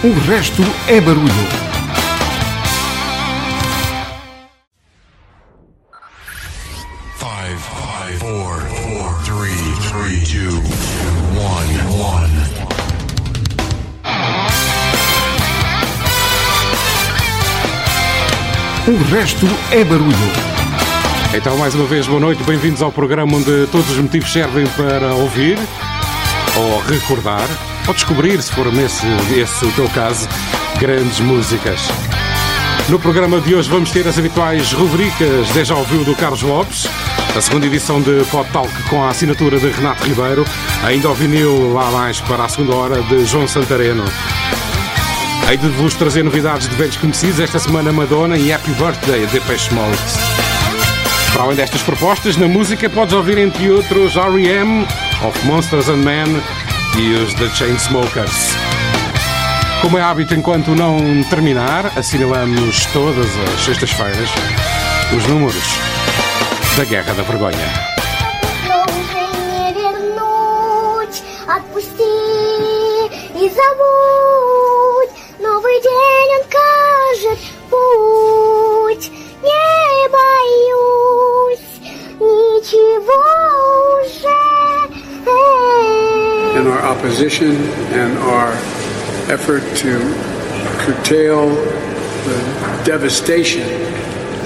O resto é barulho. Five, five, four, four, three, three, two, one, one. O resto é barulho. Então, mais uma vez, boa noite, bem-vindos ao programa onde todos os motivos servem para ouvir, ou recordar, ou descobrir, se for esse, esse o teu caso, grandes músicas. No programa de hoje vamos ter as habituais rubricas Deja Ouviu do Carlos Lopes, a segunda edição de Pod Talk com a assinatura de Renato Ribeiro, ainda ao vinil lá mais para a segunda hora de João Santareno. Hei de vos trazer novidades de velhos conhecidos esta semana Madonna e Happy Birthday de Depeche Mode. Para além destas propostas, na música podes ouvir entre outros R.E.M., Of Monsters and Men e os The Chainsmokers. Como é hábito, enquanto não terminar, assinalamos todas as sextas-feiras os números da Guerra da Vergonha. Opposition and our effort to curtail the devastation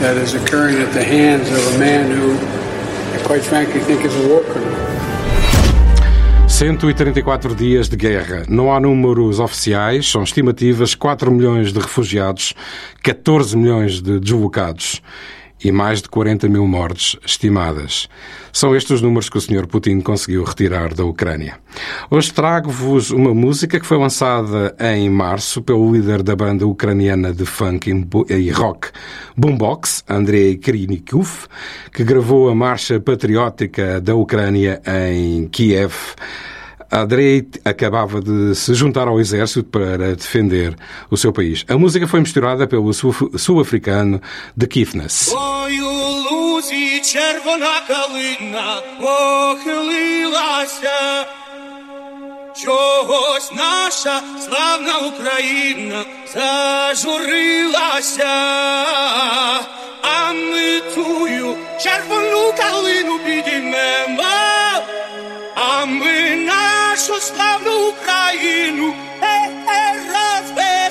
that is occurring at the hands of a man who, I quite frankly, think is a war criminal. 134 dias de guerra. Não há números oficiais, são estimativas 4 milhões de refugiados, 14 milhões de deslocados e mais de 40 mil mortes estimadas. São estes os números que o Sr. Putin conseguiu retirar da Ucrânia. Hoje trago-vos uma música que foi lançada em março pelo líder da banda ucraniana de funk e rock Boombox, Andrei Krinikov, que gravou a marcha patriótica da Ucrânia em Kiev. Andrei acabava de se juntar ao exército para defender o seu país. A música foi misturada pelo sul-africano The Keefness. Ой, у лузі червона калина похилилася. Чогось наша славна Україна зажурилася, а ми тую червону калину підіймемо, а ми našu slavnu Ukrajinu, e, e, luz e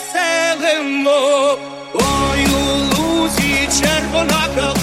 u na červona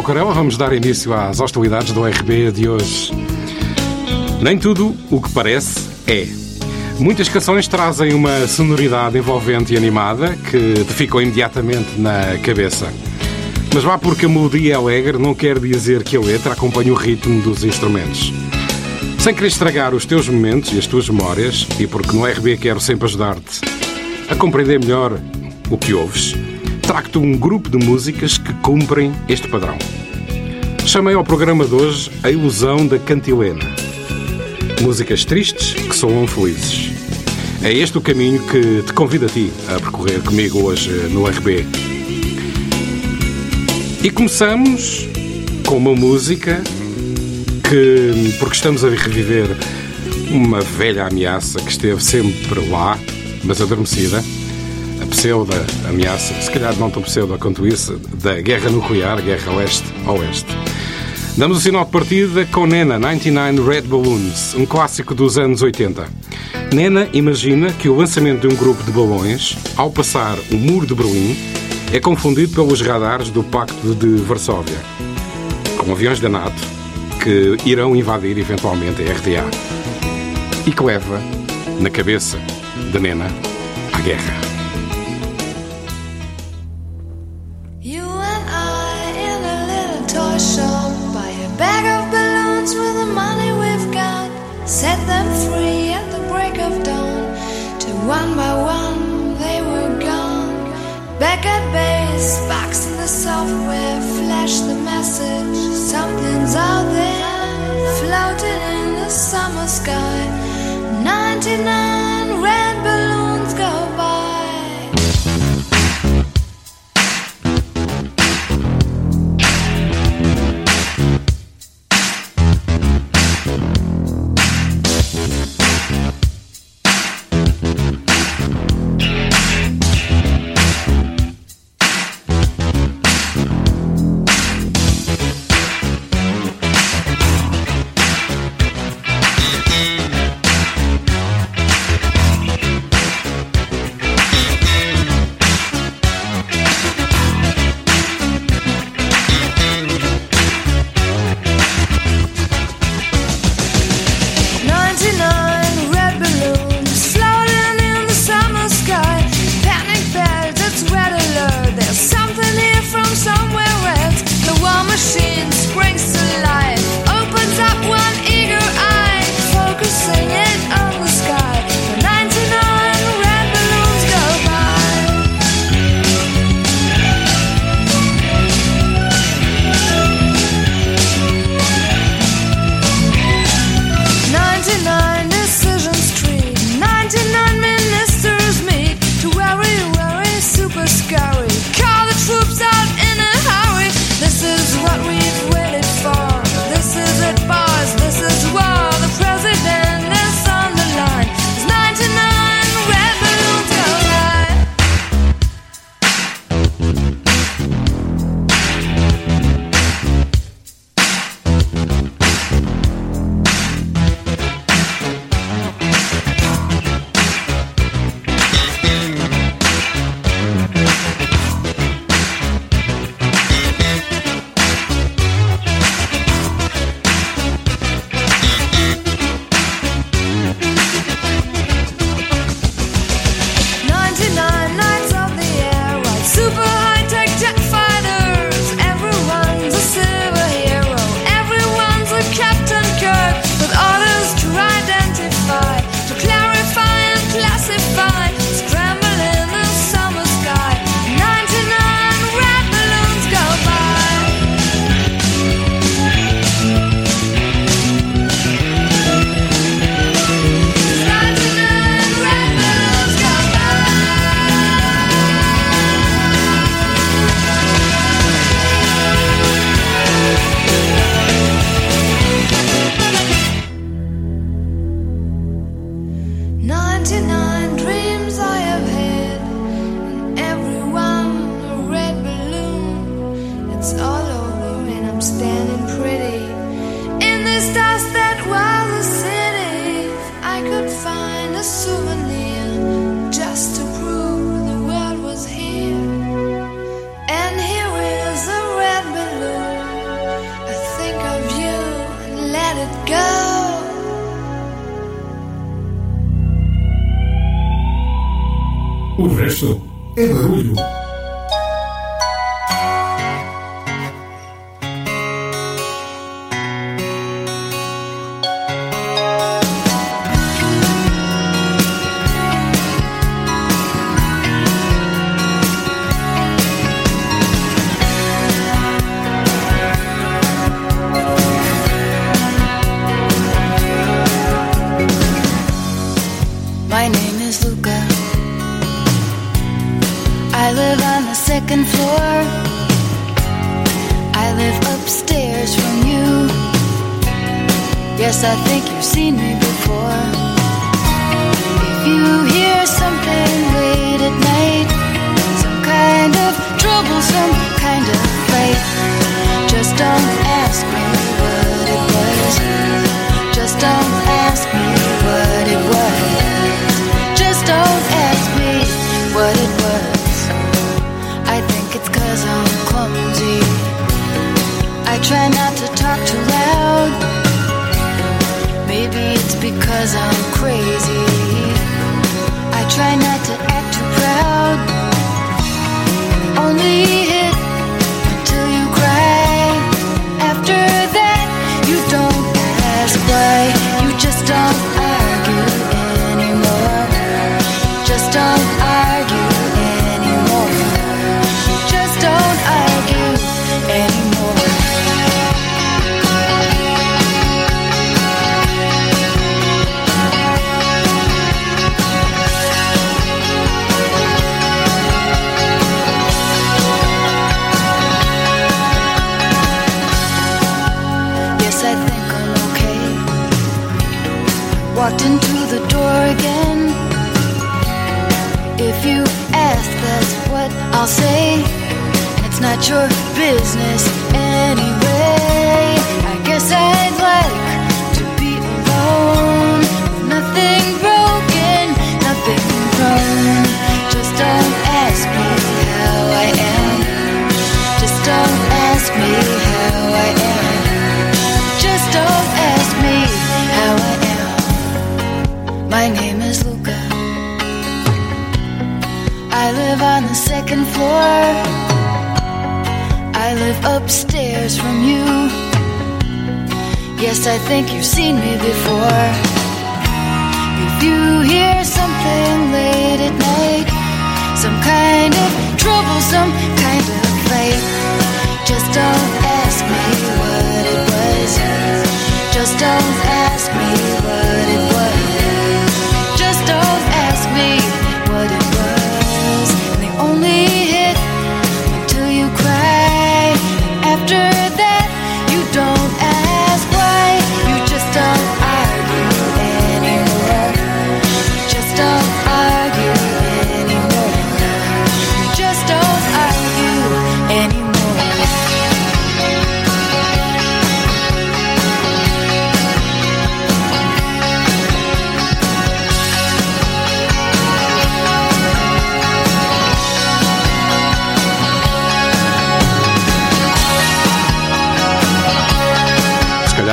Manuel Carela, vamos dar início às hostilidades do RB de hoje. Nem tudo o que parece é. Muitas canções trazem uma sonoridade envolvente e animada que te ficam imediatamente na cabeça. Mas vá porque a melodia é alegre não quer dizer que a letra acompanhe o ritmo dos instrumentos. Sem querer estragar os teus momentos e as tuas memórias, e porque no RB quero sempre ajudar-te a compreender melhor o que ouves, trago-te um grupo de músicas que cumprem este padrão. Chamei ao programa de hoje A Ilusão da Cantilena. Músicas tristes que soam felizes. É este o caminho que te convido a ti a percorrer comigo hoje no RB. E começamos com uma música que, porque estamos a reviver uma velha ameaça que esteve sempre lá, mas adormecida, a pseudo-ameaça, se calhar não tão pseudo quanto isso, da guerra nuclear, guerra leste-oeste. Damos o sinal de partida com Nena 99 Red Balloons, um clássico dos anos 80. Nena imagina que o lançamento de um grupo de balões, ao passar o muro de Berlim, é confundido pelos radares do Pacto de Varsóvia, com aviões da NATO que irão invadir eventualmente a RDA e que leva na cabeça de Nena à guerra. Software, flash the message. Something's out there, floating in the summer sky. 99 O resto é barulho.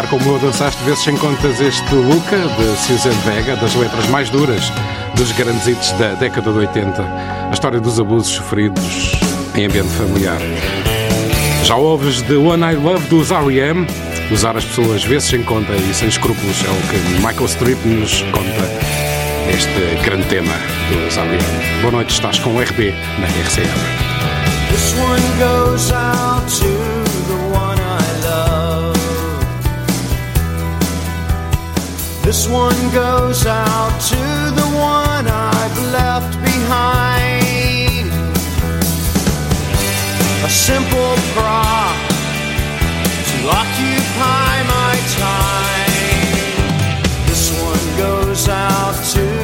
como dançaste vezes sem contas este Luca, de Susan Vega, das letras mais duras dos grandes hits da década de 80. A história dos abusos sofridos em ambiente familiar. Já ouves The One I Love dos R.E.M.? Usar as pessoas vezes sem conta e sem escrúpulos é o que Michael Strip nos conta neste grande tema dos R.E.M. Boa noite, estás com o RB na RCM. This one goes out to the one I've left behind. A simple prop to occupy my time. This one goes out to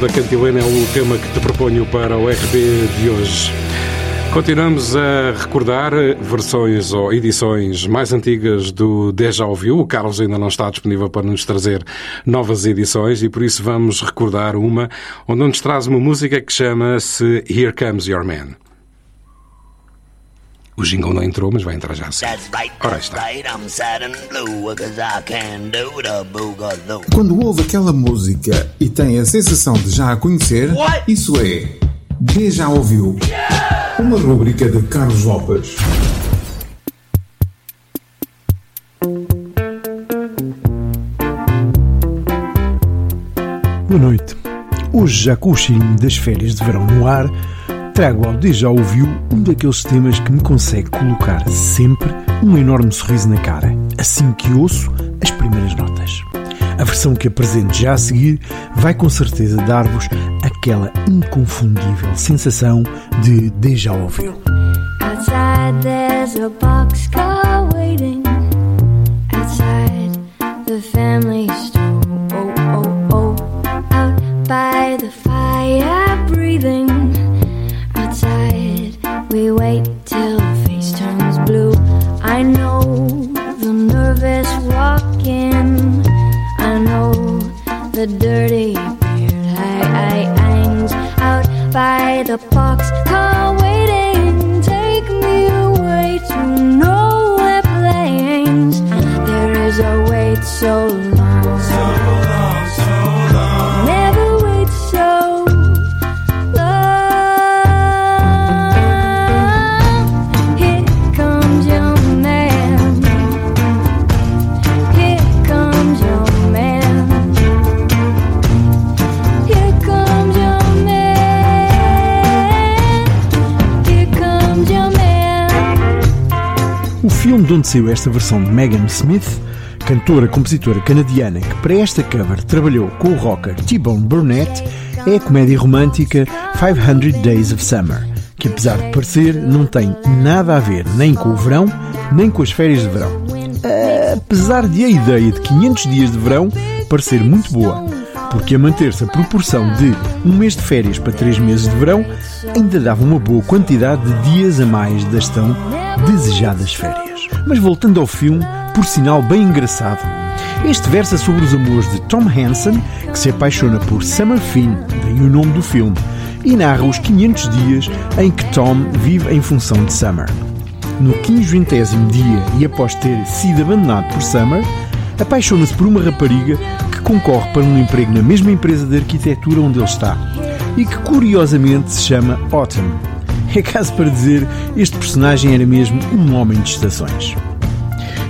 Da cantilena é o tema que te proponho para o RB de hoje. Continuamos a recordar versões ou edições mais antigas do Deja Ouviu. O Carlos ainda não está disponível para nos trazer novas edições e por isso vamos recordar uma onde nos traz uma música que chama-se Here Comes Your Man. O jingle não entrou, mas vai entrar já assim. Ora está. Quando ouve aquela música e tem a sensação de já a conhecer, isso é Deja Ouviu. Uma rúbrica de Carlos Lopes. Boa noite. Hoje, já com o cheirinho das férias de verão no ar, trago ao Deja Ouviu um daqueles temas que me consegue colocar sempre um enorme sorriso na cara, assim que ouço as primeiras notas. A versão que apresento já a seguir vai com certeza dar-vos aquela inconfundível sensação de Deja Ouviu. Outside there's a boxcar esta versão de Megan Smith, cantora compositora canadiana que para esta cover trabalhou com o rocker T-Bone Burnett, é a comédia romântica 500 Days of Summer, que apesar de parecer não tem nada a ver nem com o verão, nem com as férias de verão. Apesar de a ideia de 500 dias de verão parecer muito boa, porque a manter-se a proporção de um mês de férias para três meses de verão ainda dava uma boa quantidade de dias a mais das tão desejadas férias. Mas voltando ao filme, por sinal bem engraçado, este versa sobre os amores de Tom Hansen, que se apaixona por Summer Finn, daí o nome do filme, e narra os 500 dias em que Tom vive em função de Summer. No 500 dia e após ter sido abandonado por Summer, apaixona-se por uma rapariga que concorre para um emprego na mesma empresa de arquitetura onde ele está e que curiosamente se chama Autumn. É caso para dizer, este personagem era mesmo um homem de estações.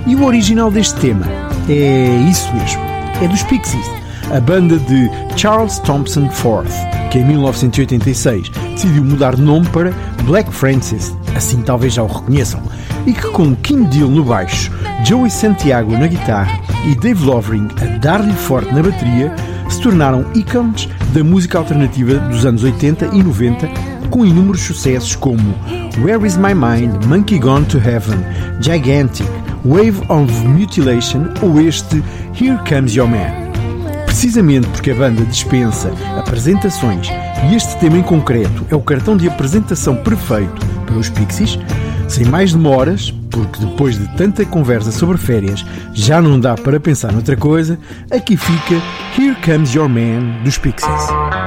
E o original deste tema é isso mesmo, é dos Pixies, a banda de Charles Thompson IV, que em 1986 decidiu mudar de nome para Black Francis, assim talvez já o reconheçam, e que com Kim Deal no baixo, Joey Santiago na guitarra e Dave Lovering a dar-lhe forte na bateria, se tornaram ícones da música alternativa dos anos 80 e 90, com inúmeros sucessos como Where Is My Mind, Monkey Gone to Heaven, Gigantic, Wave of Mutilation ou este Here Comes Your Man. Precisamente porque a banda dispensa apresentações e este tema em concreto é o cartão de apresentação perfeito para os Pixies, sem mais demoras, porque depois de tanta conversa sobre férias já não dá para pensar noutra coisa, aqui fica Here Comes Your Man dos Pixies.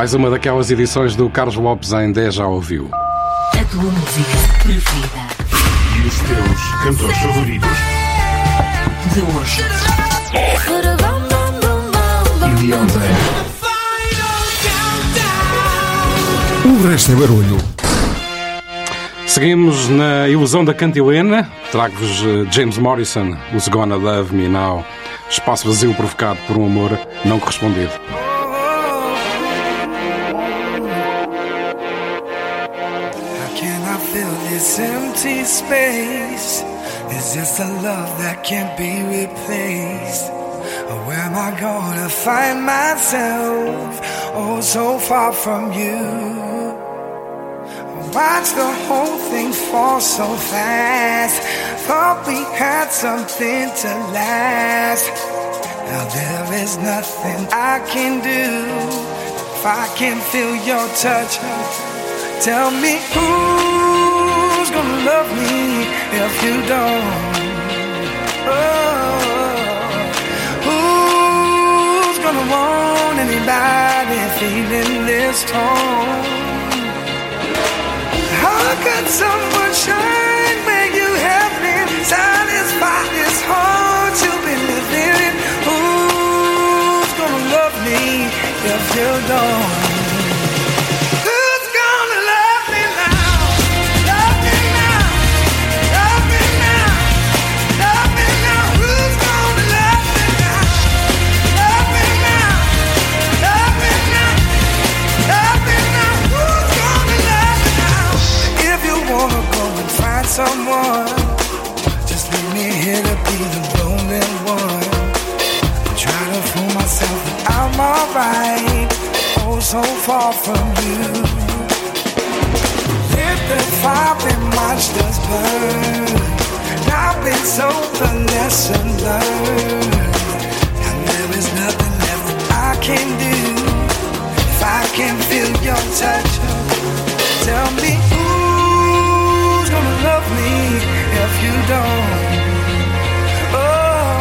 Mais uma daquelas edições do Carlos Lopes em 10 já ouviu. A tua música preferida E os teus cantores favoritos. de hoje. E de ontem. O resto é barulho. Seguimos na ilusão da cantilena. Trago-vos eh, James Morrison, Who's Gonna Love Me Now. Espaço vazio provocado por um amor não correspondido. fill this empty space? Is this a love that can't be replaced? Or where am I gonna find myself? Oh, so far from you. Watch the whole thing fall so fast. Thought we had something to last. Now there is nothing I can do if I can feel your touch. Tell me who love me if you don't? Oh, who's gonna want anybody feeling this torn? How could someone shine when you have been satisfied this heart you've been living? Who's gonna love me if you don't? someone. Just leave me here to be the lonely one. Try to fool myself that I'm alright. Oh, so far from you. Lit the fire and watched us burn. I've been so the lesson learned. And there is nothing left I can do if I can feel your touch. Tell me gonna love me if you don't? Oh,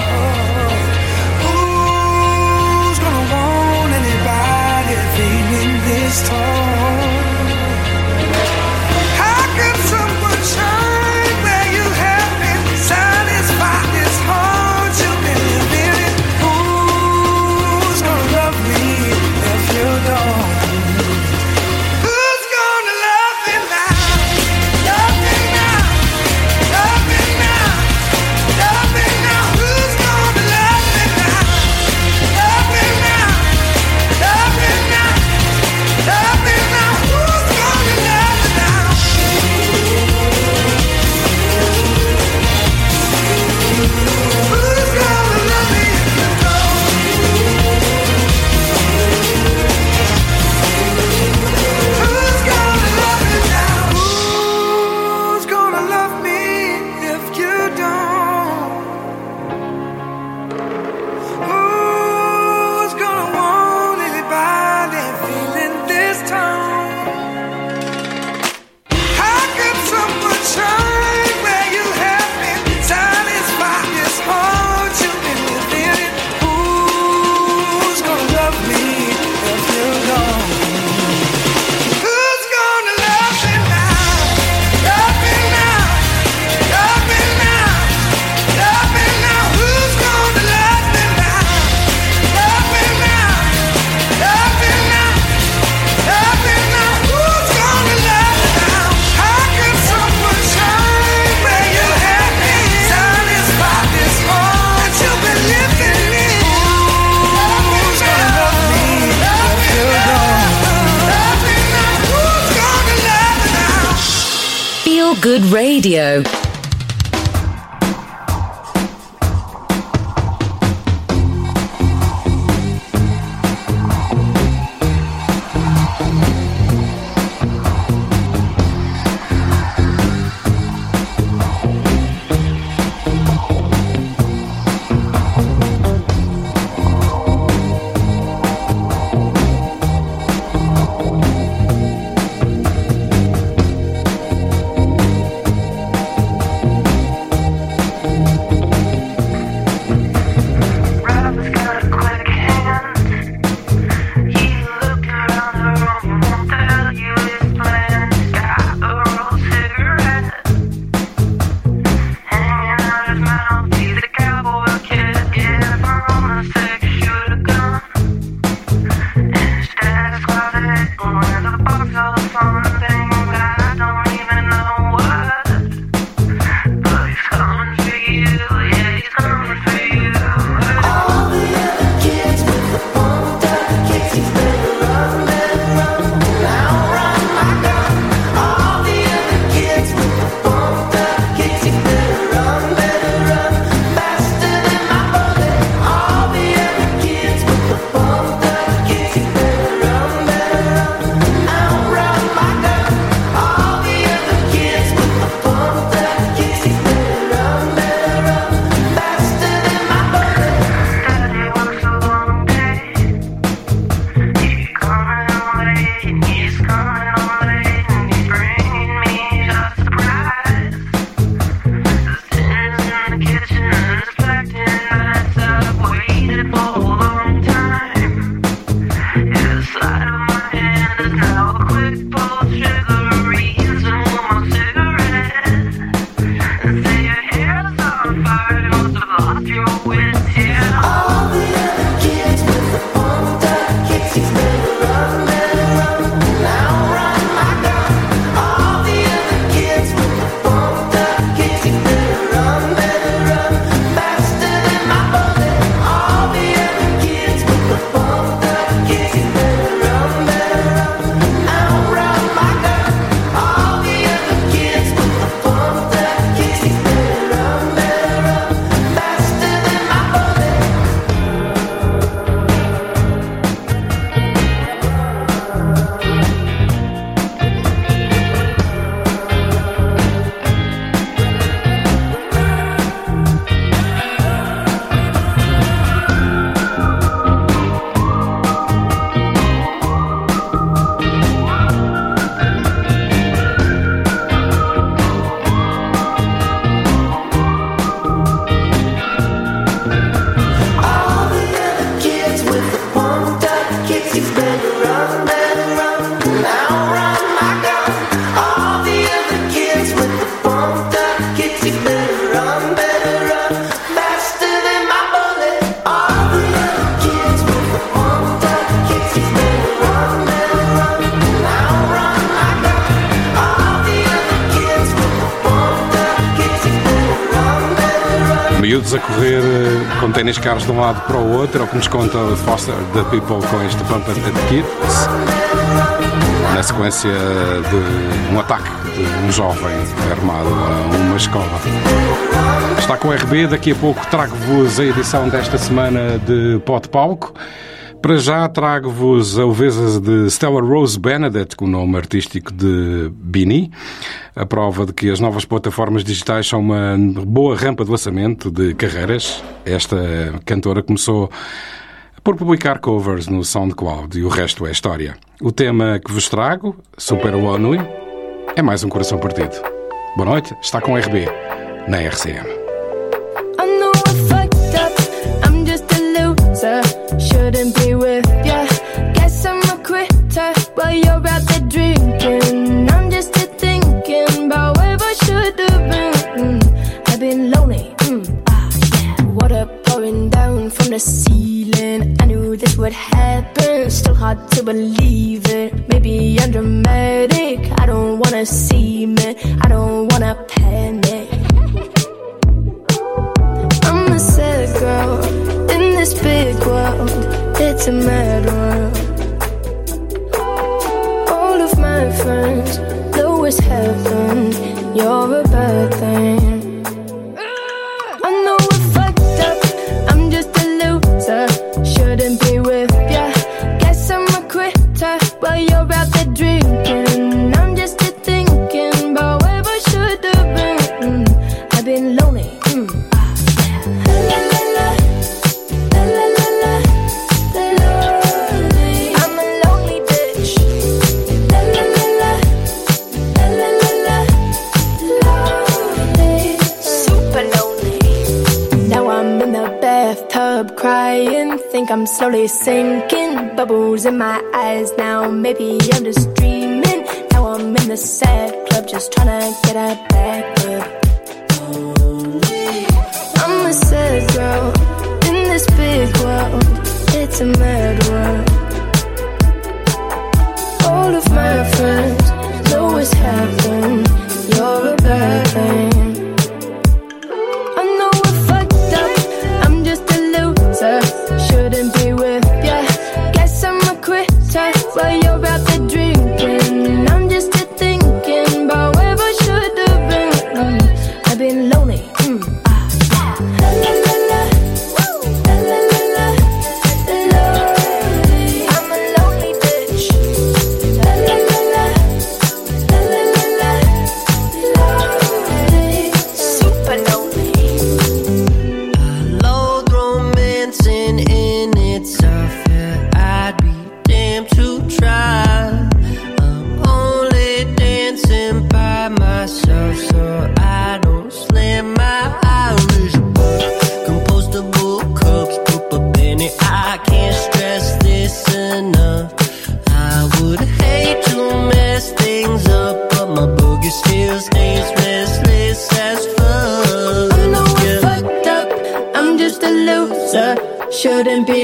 who's gonna want anybody feeling this torn? Good Radio. Miúdos a correr eh, com ténis carros de um lado para o outro, é o que nos conta Foster the People com este Pump and Kids. Na sequência de um ataque de um jovem armado a uma escola. Está com o RB, daqui a pouco trago-vos a edição desta semana de Pod Palco. Para já trago-vos a ouveza de Stella Rose Benedett, com o nome artístico de Bini. A prova de que as novas plataformas digitais são uma boa rampa de lançamento de carreiras. Esta cantora começou por publicar covers no SoundCloud e o resto é história. O tema que vos trago, Super One, é mais um coração partido. Boa noite, está com RB na RCM. Shouldn't be with ya. Guess I'm a quitter while you're out there drinking. I'm just here thinking about where I should have been. Mm, I've been lonely. Mm, ah, yeah. Water pouring down from the ceiling. I knew this would happen. Still hard to believe it. Maybe I'm dramatic. I don't wanna see me. I don't wanna panic. I'm a sad girl this big world. It's a mad world. All of my friends know it's heaven. You're a bad thing. Think I'm slowly sinking. Bubbles in my eyes now. Maybe I'm just dreaming. Now I'm in the sad club just trying to get a back up. I'm a sad girl in this big world. It's a mad world. All of my friends know it's happened. You're a bad thing.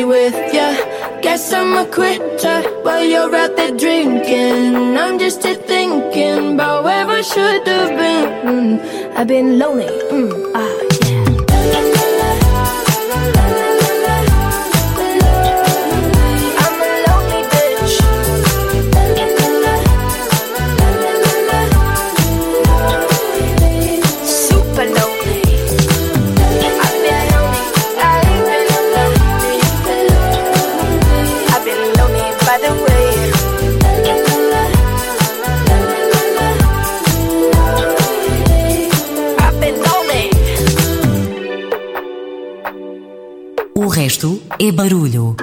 With ya. Guess I'm a quitter while you're out there drinking. I'm just here thinking about where I should have been. Mm, I've been lonely. Mm, ah, yeah. e barulho.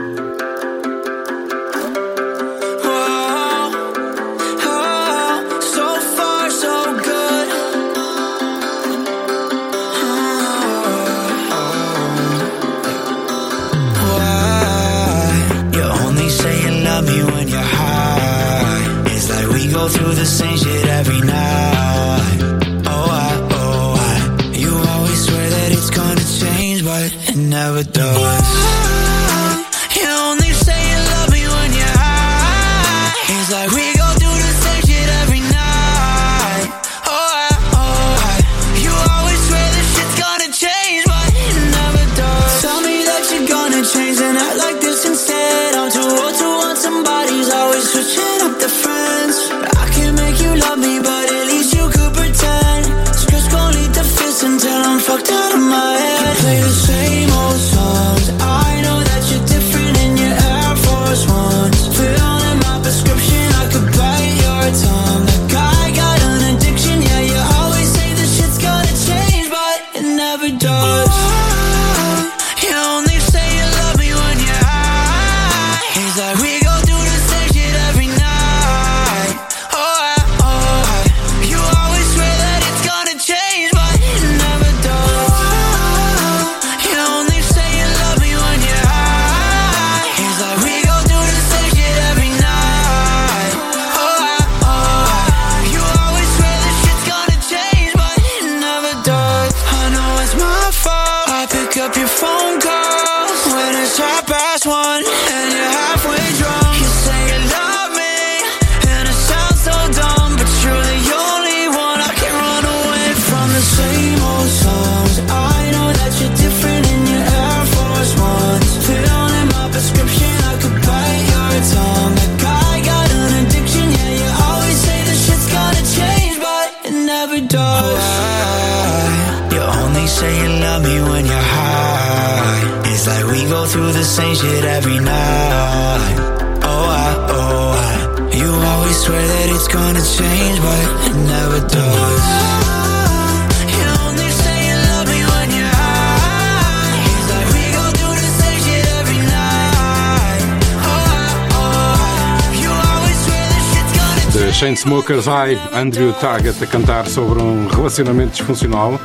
Chainsmokers vai Andrew Taggart a cantar sobre um relacionamento disfuncional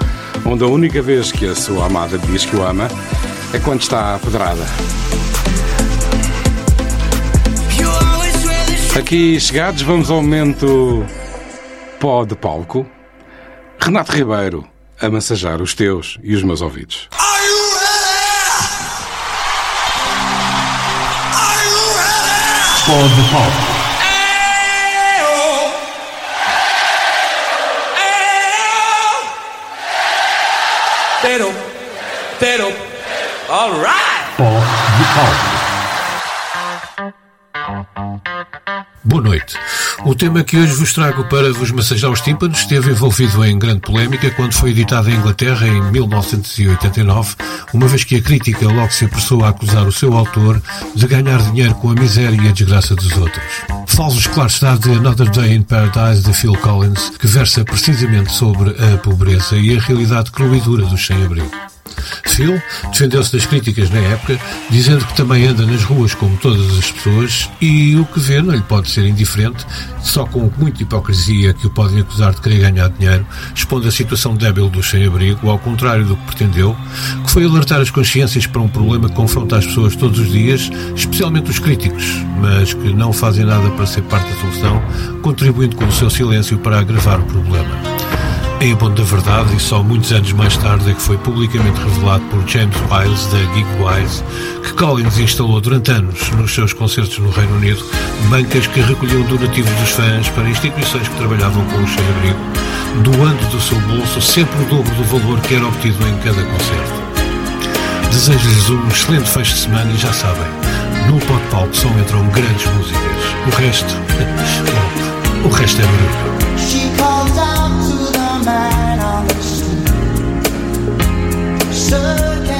onde a única vez que a sua amada diz que o ama é quando está a pedrada. Aqui chegados, vamos ao momento pó de palco. Renato Ribeiro a massajar os teus e os meus ouvidos. Pó de palco. Pero, pero, all right. Boa noite. O tema que hoje vos trago para vos massajar os tímpanos esteve envolvido em grande polémica quando foi editado em Inglaterra em 1989, uma vez que a crítica logo se apressou a acusar o seu autor de ganhar dinheiro com a miséria e a desgraça dos outros. Falo-vos, claro está, de Another Day in Paradise de Phil Collins, que versa precisamente sobre a pobreza e a realidade crua e dura dos sem-abrigo. Phil defendeu-se das críticas na época, dizendo que também anda nas ruas como todas as pessoas e o que vê não lhe pode ser indiferente, só com muita hipocrisia que o podem acusar de querer ganhar dinheiro, expondo a situação débil dos sem-abrigo, ao contrário do que pretendeu, que foi alertar as consciências para um problema que confronta as pessoas todos os dias, especialmente os críticos, mas que não fazem nada para ser parte da solução, contribuindo com o seu silêncio para agravar o problema. Em ponto da verdade, e só muitos anos mais tarde é que foi publicamente revelado por James Wiles, da Geekwise, que Collins instalou durante anos nos seus concertos no Reino Unido bancas que recolhiam donativos dos fãs para instituições que trabalhavam com o sem-abrigo, doando do seu bolso sempre o dobro do valor que era obtido em cada concerto. Desejo-lhes um excelente fecho de semana e já sabem, no pó de palco só entram grandes músicas. O resto, bom, o resto é barulho. She calls out to the man on the street. Sir,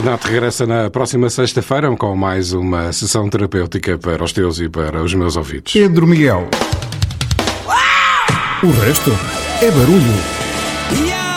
Renato regressa na próxima sexta-feira com mais uma sessão terapêutica para os teus e para os meus ouvidos. Pedro Miguel. O resto é barulho.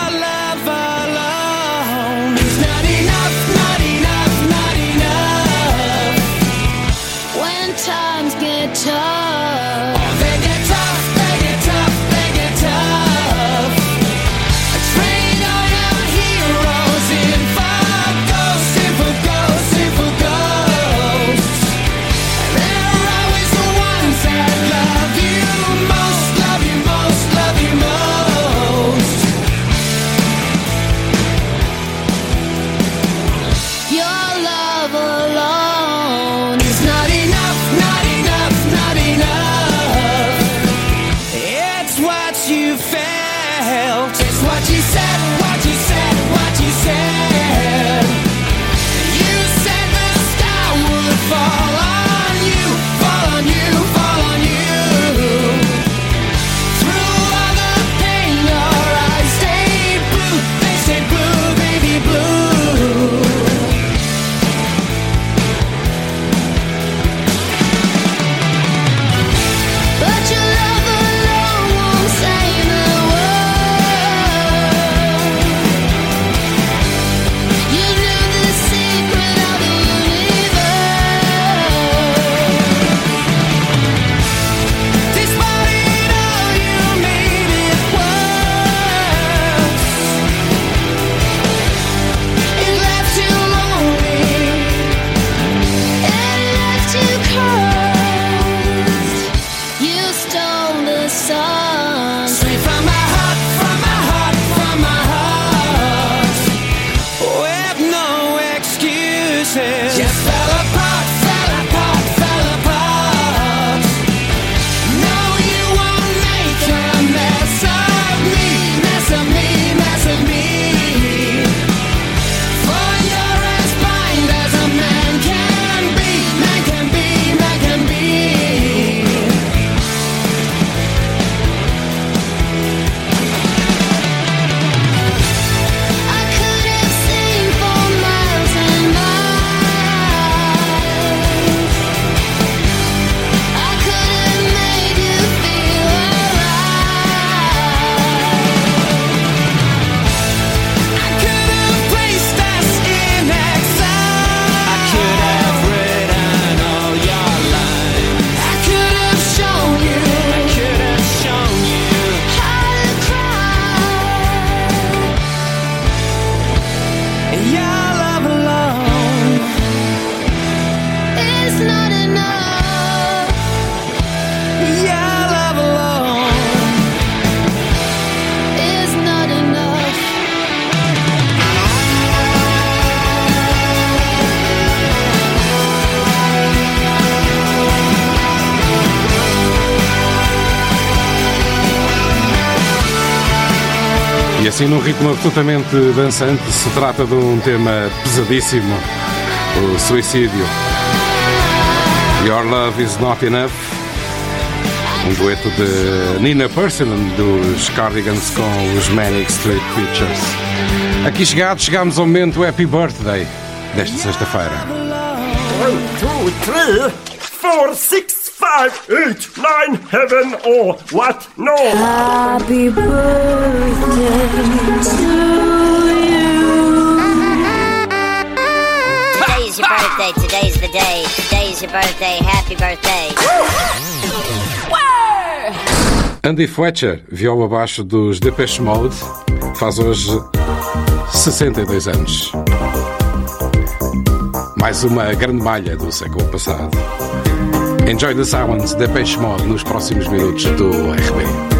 Ritmo absolutamente dançante, se trata de um tema pesadíssimo: o suicídio. Your Love Is Not Enough. Um dueto de Nina Persson dos Cardigans com os Manic Street Preachers. Aqui chegados, chegamos ao momento Happy Birthday desta sexta-feira. One, two, three, four, six, five, eight, nine, heaven or what? No. Happy birthday to Today's your birthday, today's the day. Today's your birthday, happy birthday. Andy Fletcher, viola abaixo dos Depeche Mode, faz hoje 62 anos. Mais uma grande malha do século passado. Enjoy the silence, Depeche Mode, nos próximos minutos do RB.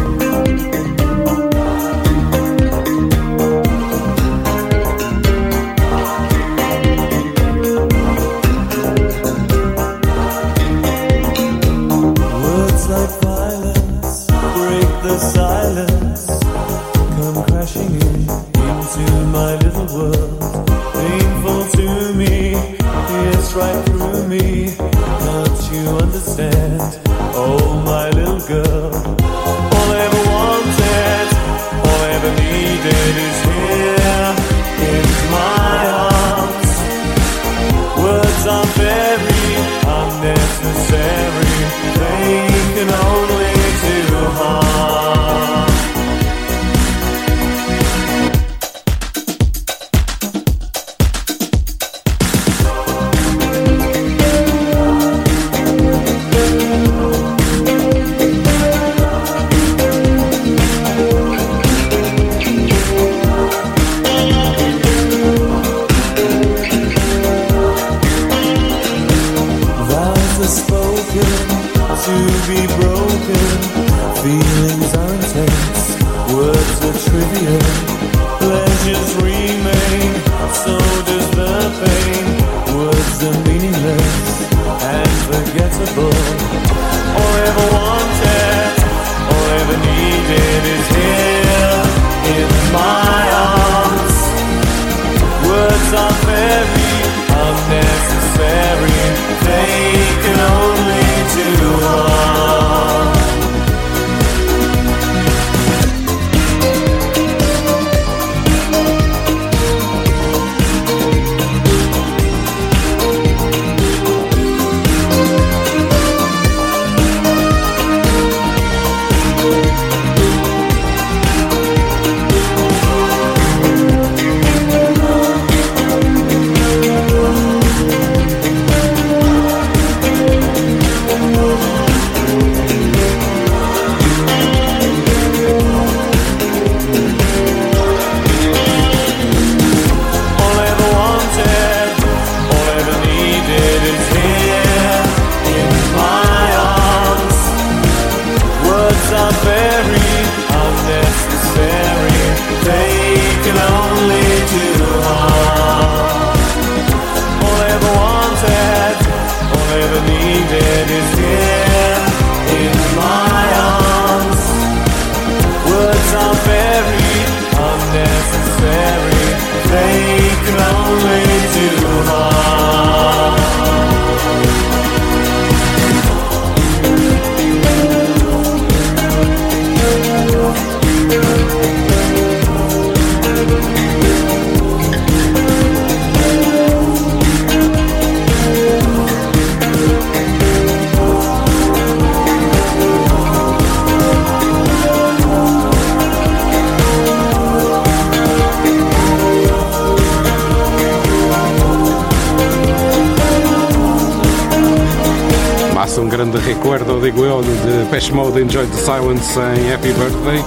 Silence em Happy Birthday.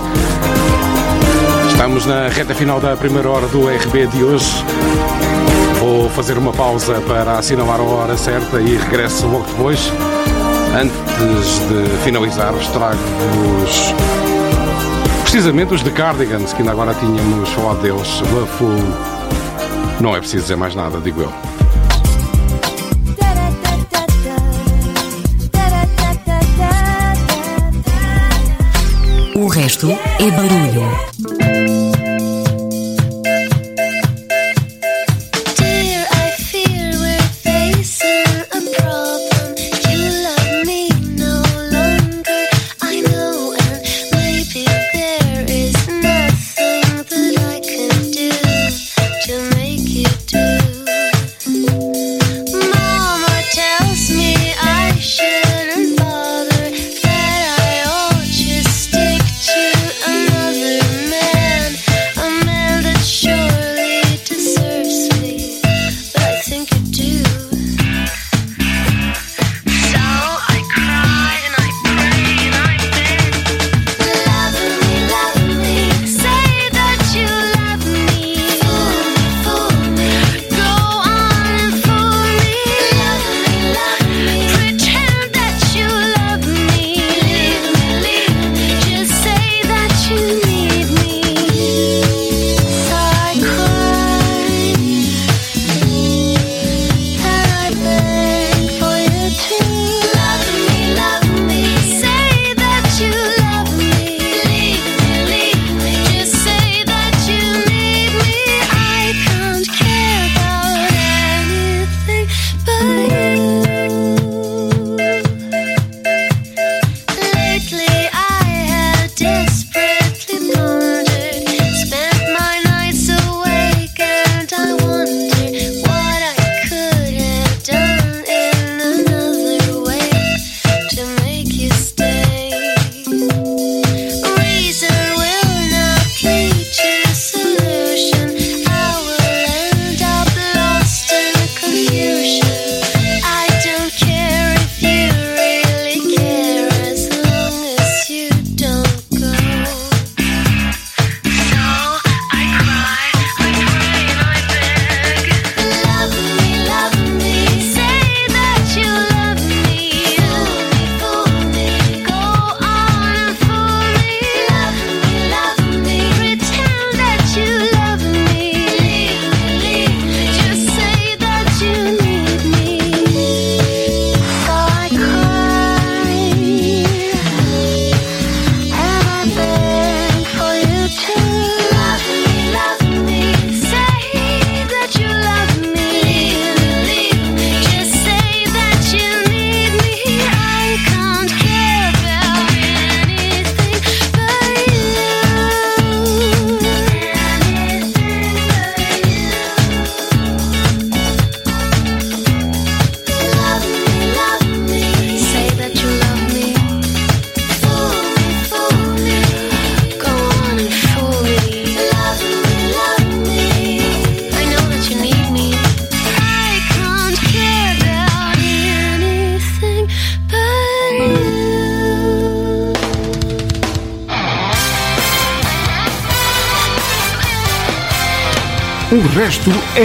Estamos na reta final da primeira hora do RB de hoje. Vou fazer uma pausa para assinalar a hora certa e regresso logo depois. Antes de finalizar, trago-vos precisamente os The Cardigans, que ainda agora tínhamos falado deles. Não é preciso dizer mais nada, digo eu. Resto é barulho.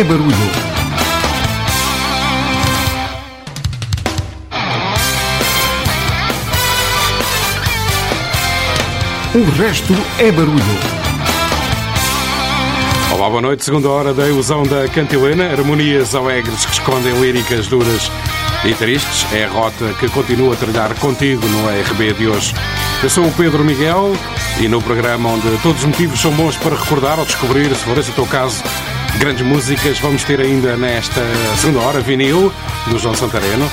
É barulho. O resto é barulho. Olá, boa noite. Segunda hora da ilusão da cantilena. Harmonias alegres que escondem líricas duras e tristes. É a rota que continua a trilhar contigo no RB de hoje. Eu sou o Pedro Miguel e no programa onde todos os motivos são bons para recordar ou descobrir, se for esse o teu caso, grandes músicas, vamos ter ainda nesta segunda hora vinil do João Santareno.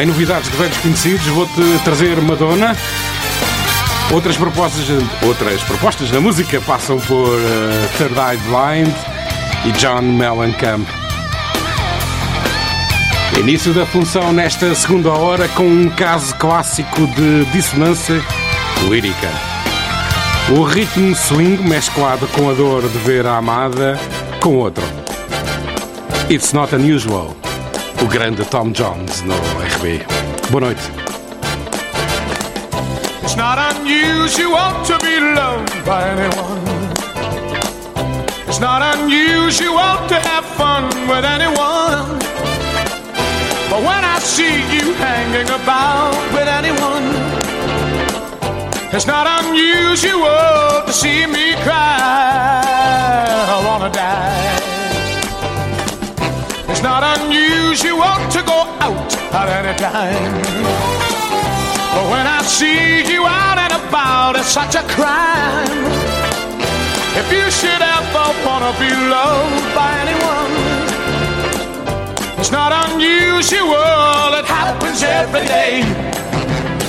Em novidades de velhos conhecidos, vou-te trazer Madonna. Outras propostas, outras propostas na música passam por eh, Third Eye Blind e John Mellencamp. Início da função nesta segunda hora com um caso clássico de dissonância lírica. O ritmo swing mesclado com a dor de ver a amada com outro. It's not unusual. O grande Tom Jones no RB. Boa noite. It's not unusual to be loved by anyone. It's not unusual to have fun with anyone. But when I see you hanging about with anyone, it's not unusual to see me cry. I wanna die. It's not unusual to go out at any time. But when I see you out and about, it's such a crime. If you should ever wanna be loved by anyone, it's not unusual, it happens every day.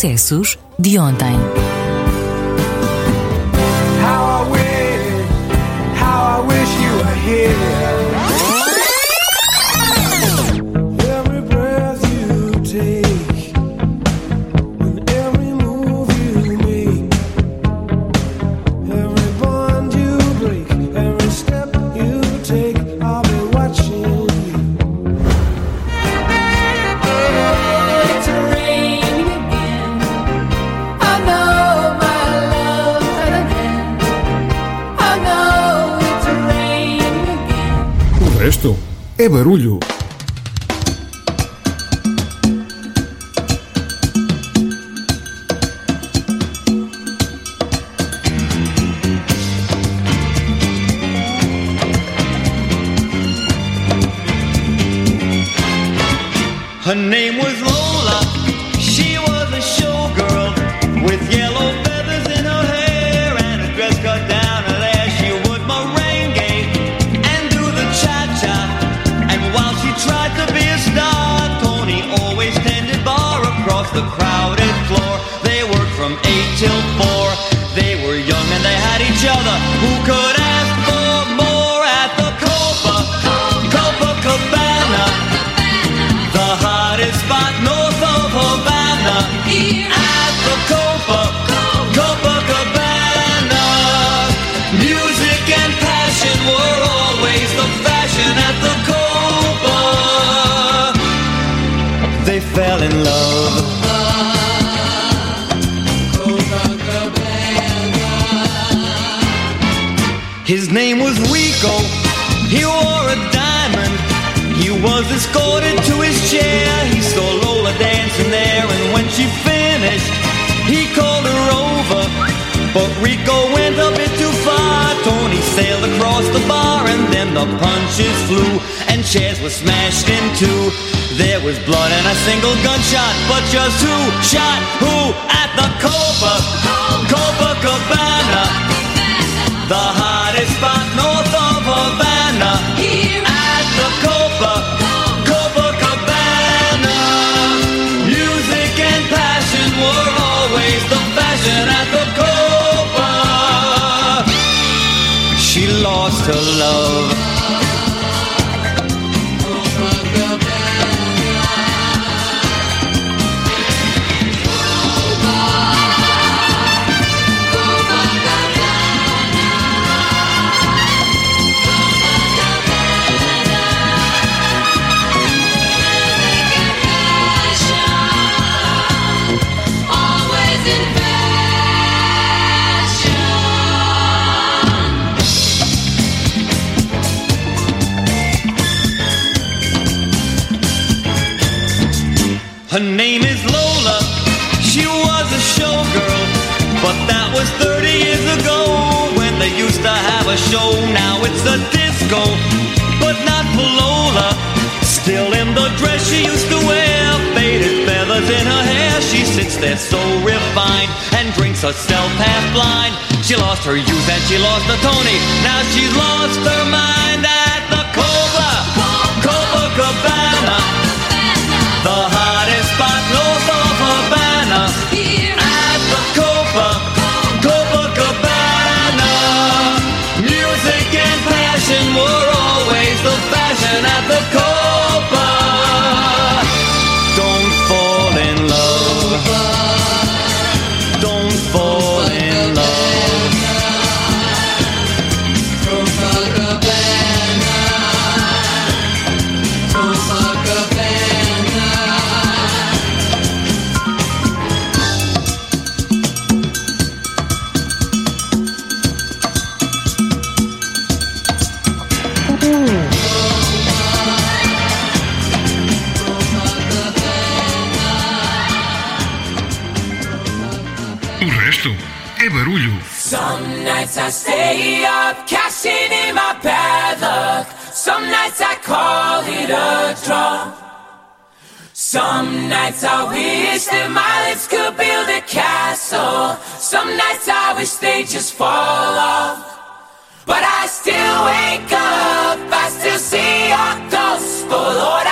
sucessos de ontem. É barulho. Her name was the crowded floor. They worked from eight till four. They were young and they had each other. Who could ask for more at the Copa Copacabana? The hottest spot north of Havana At the Copa Copacabana Music and passion were always the fashion at the Copa They fell in love His name was Rico. He wore a diamond. He was escorted to his chair. He saw Lola dancing there, and when she finished, he called her over. But Rico went a bit too far. Tony sailed across the bar, and then the punches flew, and chairs were smashed in two. There was blood and a single gunshot, but just who shot who at the Copa? spot north of Havana. Here at the Copa, Copa Cabana, Music and passion were always the fashion at the Copa. She lost her love show. Now it's a disco, but not Polola. Still in the dress she used to wear, faded feathers in her hair. She sits there so refined and drinks herself half blind. She lost her youth and she lost the Tony. Now she's lost her mind at the Cobra, Cobra Cabana, the hottest spot And passion were always the fashion at the court. Some nights I stay up, cashing in my bad luck. Some nights I call it a draw. Some nights I wish that my lips could build a castle. Some nights I wish they just fall off. But I still wake up, I still see your ghost. Oh Lord,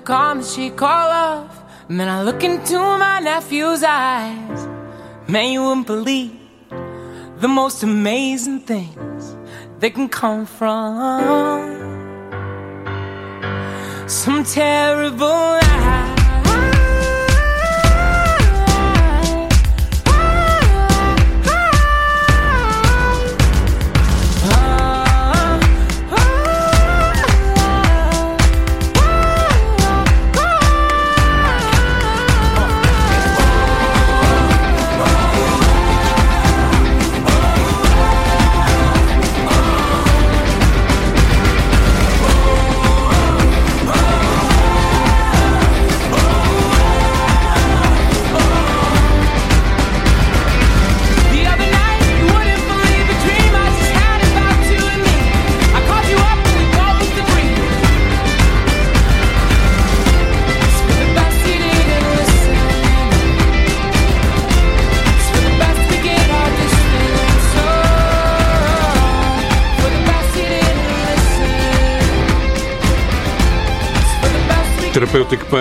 calm that she call love. And then I look into my nephew's eyes. Man, you wouldn't believe the most amazing things that can come from some terrible lie.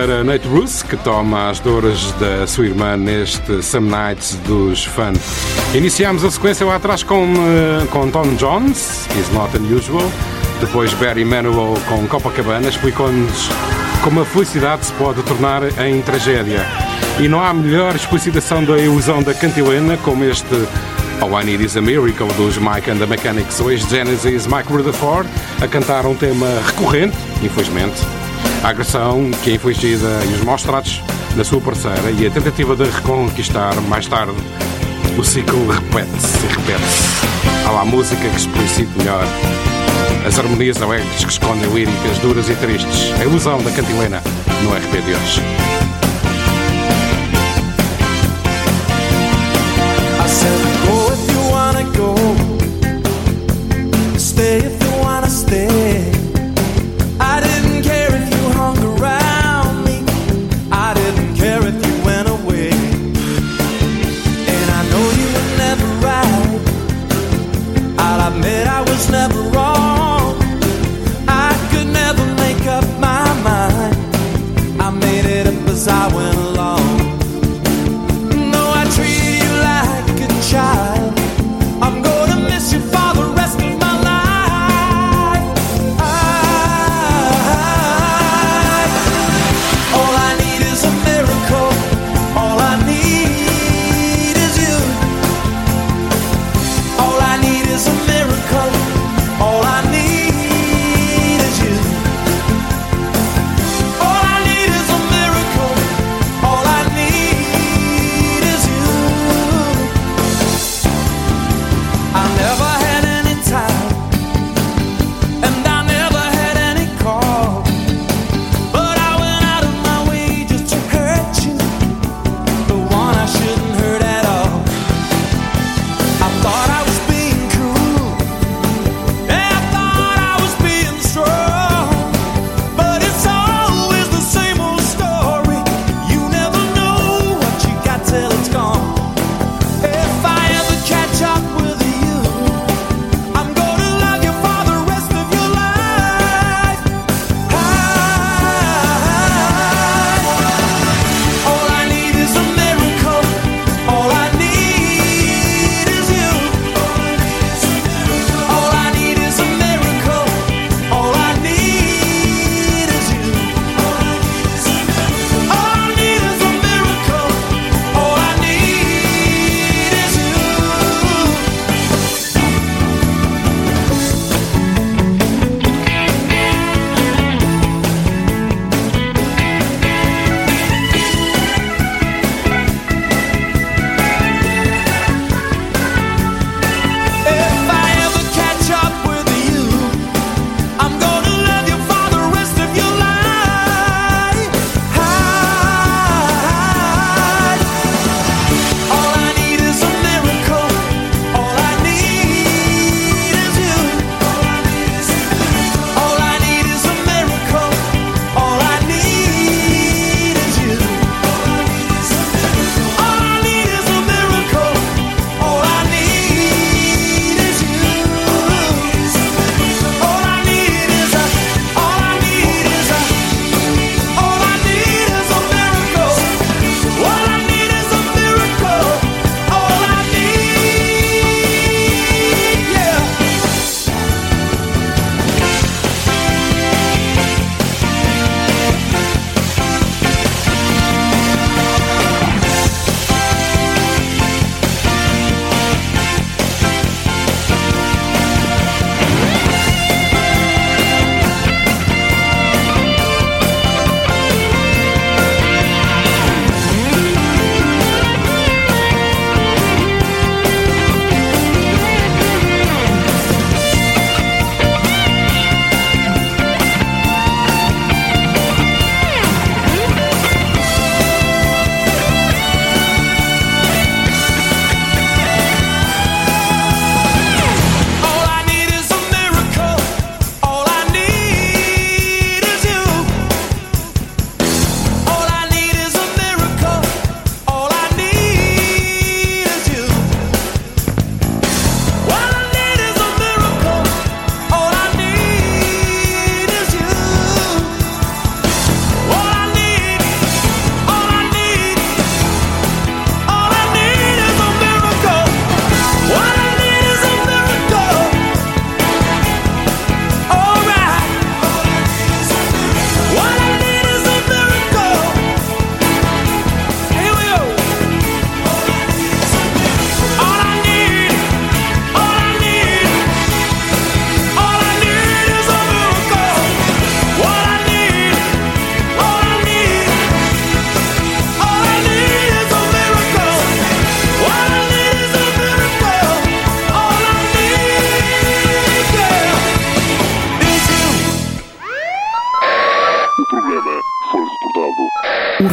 Para Nate Bruce, que toma as dores da sua irmã neste Some Nights dos Fun. Iniciámos a sequência lá atrás com, eh, com Tom Jones, Is Not Unusual. Depois Barry Manilow com Copacabana, explicou-nos como a felicidade se pode tornar em tragédia. E não há melhor explicitação da ilusão da cantilena como este All I Need Is a Miracle dos Mike and the Mechanics, o ex-Genesis Mike Rutherford, a cantar um tema recorrente, infelizmente, a agressão que é infligida e os maus tratos da sua parceira e a tentativa de reconquistar mais tarde. O ciclo repete-se e repete-se. Há lá música que explicite melhor. As harmonias alegres que escondem líricas duras e tristes. A ilusão da cantilena no RP de hoje.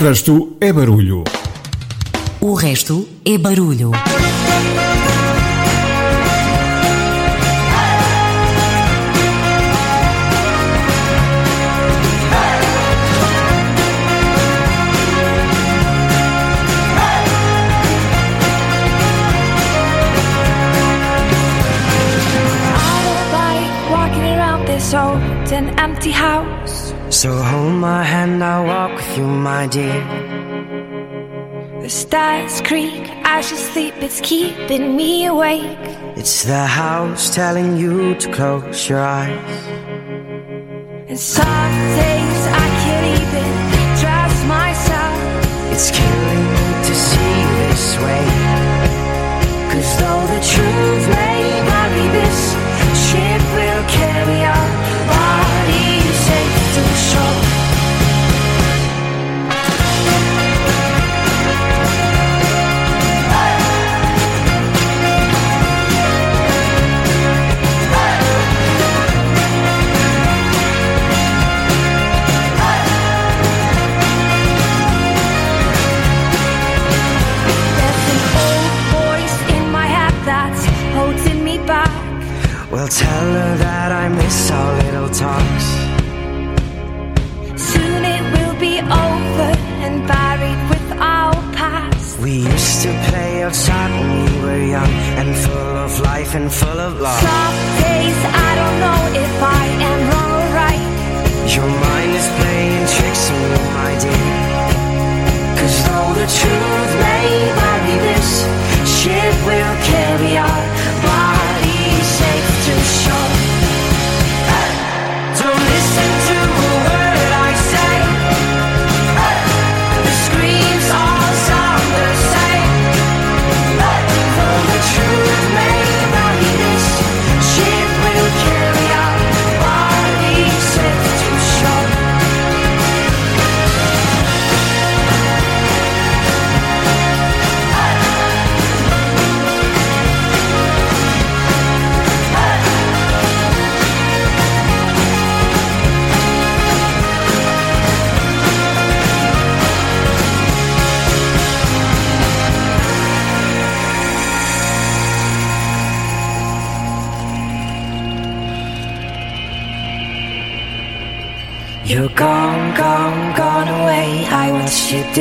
Resto é barulho. O resto é barulho. So hold my hand, I'll walk you, my dear. The stars creak as you sleep, it's keeping me awake. It's the house telling you to close your eyes. And some days I can't even trust myself. It's killing me to see this way. Cause though the truth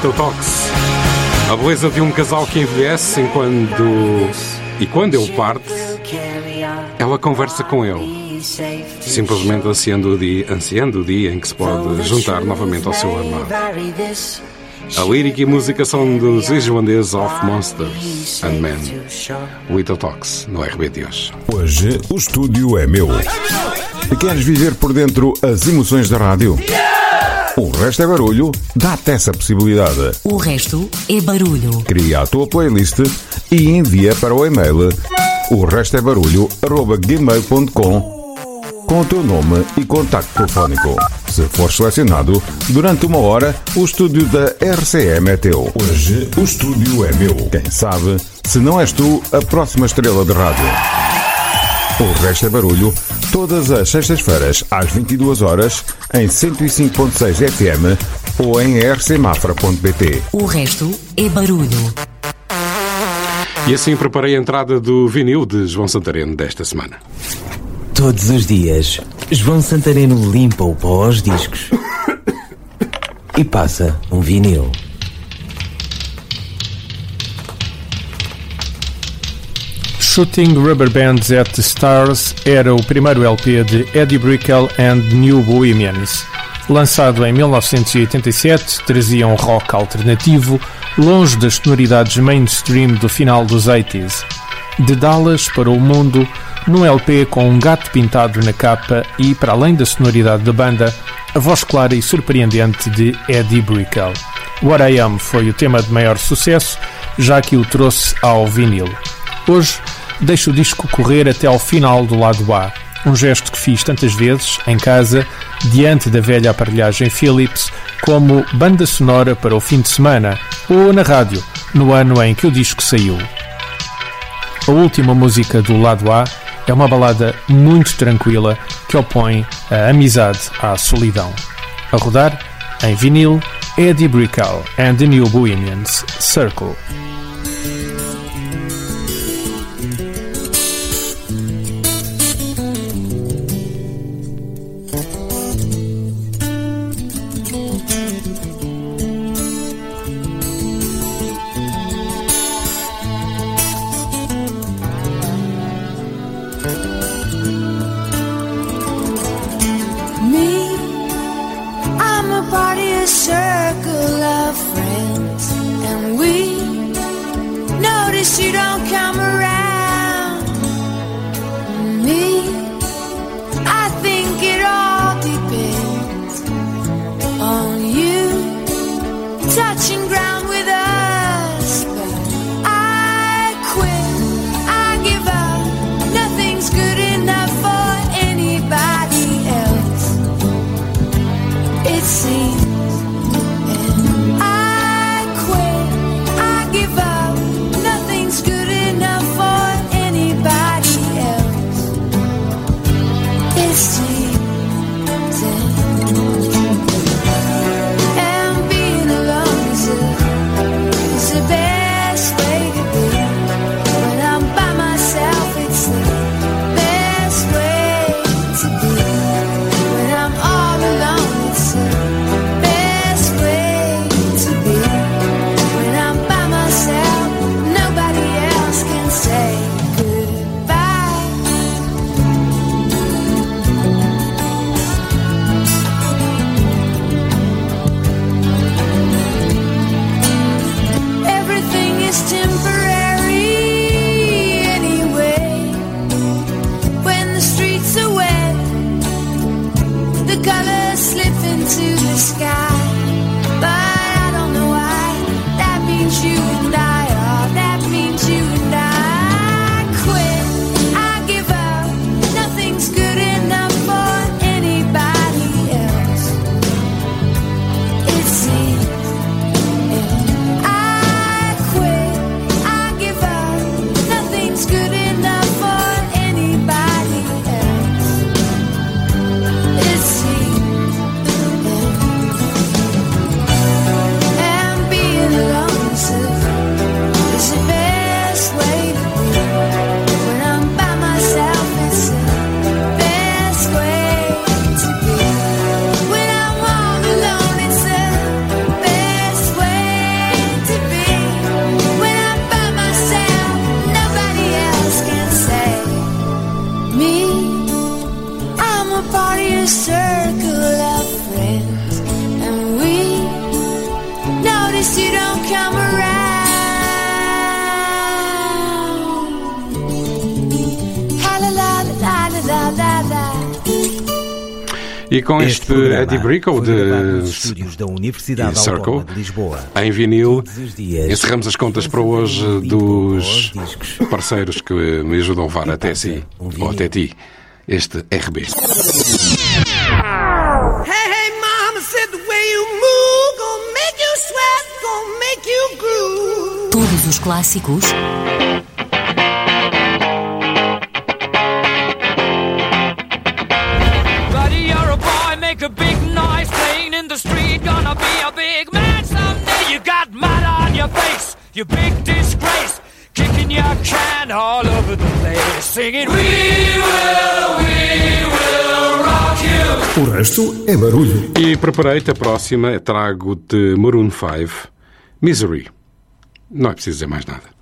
Little Talks. A beleza de um casal que envelhece enquanto. E quando ele parte, ela conversa com ele. Simplesmente ansiando o dia, ansiando o dia em que se pode juntar novamente ao seu amado. A lírica e música são dos islandeses of Monsters and Men. Little Talks, no RB de hoje. Hoje o estúdio é meu. E queres viver por dentro as emoções da rádio? O resto é barulho, dá-te essa possibilidade. O resto é barulho. Cria a tua playlist e envia para o e-mail o resto é barulho arroba gmail.com com o teu nome e contacto telefónico. Se for selecionado, durante uma hora, o estúdio da RCM é teu. Hoje, o estúdio é meu. Quem sabe, se não és tu, a próxima estrela de rádio. O resto é barulho, todas as sextas-feiras, às 22 horas, em 105.6 FM ou em rcmafra.pt. O resto é barulho. E assim preparei a entrada do vinil de João Santareno desta semana. Todos os dias, João Santareno limpa o pó aos discos e passa um vinil. Shooting Rubber Bands at the Stars era o primeiro LP de Eddie Brickell and New Bohemians. Lançado em 1987, trazia um rock alternativo, longe das sonoridades mainstream do final dos 80s. De Dallas para o mundo, num LP com um gato pintado na capa e, para além da sonoridade da banda, a voz clara e surpreendente de Eddie Brickell. What I Am foi o tema de maior sucesso, já que o trouxe ao vinil. Hoje, deixo o disco correr até ao final do lado A, um gesto que fiz tantas vezes, em casa, diante da velha aparelhagem Philips, como banda sonora para o fim de semana, ou na rádio, no ano em que o disco saiu. A última música do lado A é uma balada muito tranquila que opõe a amizade à solidão. A rodar, em vinil, Eddie Brickell and the New Bohemians, Circle. Com Este este, Eddie gravado de nos estúdios da Universidade Circle, Autónoma de Lisboa. em vinil, dias, encerramos as contas para hoje dos parceiros que me ajudam a levar até si, ou até ti, este RB. Hey, hey, mama O resto é barulho. E preparei-te a próxima, trago-te Maroon 5, Misery. Não é preciso dizer mais nada.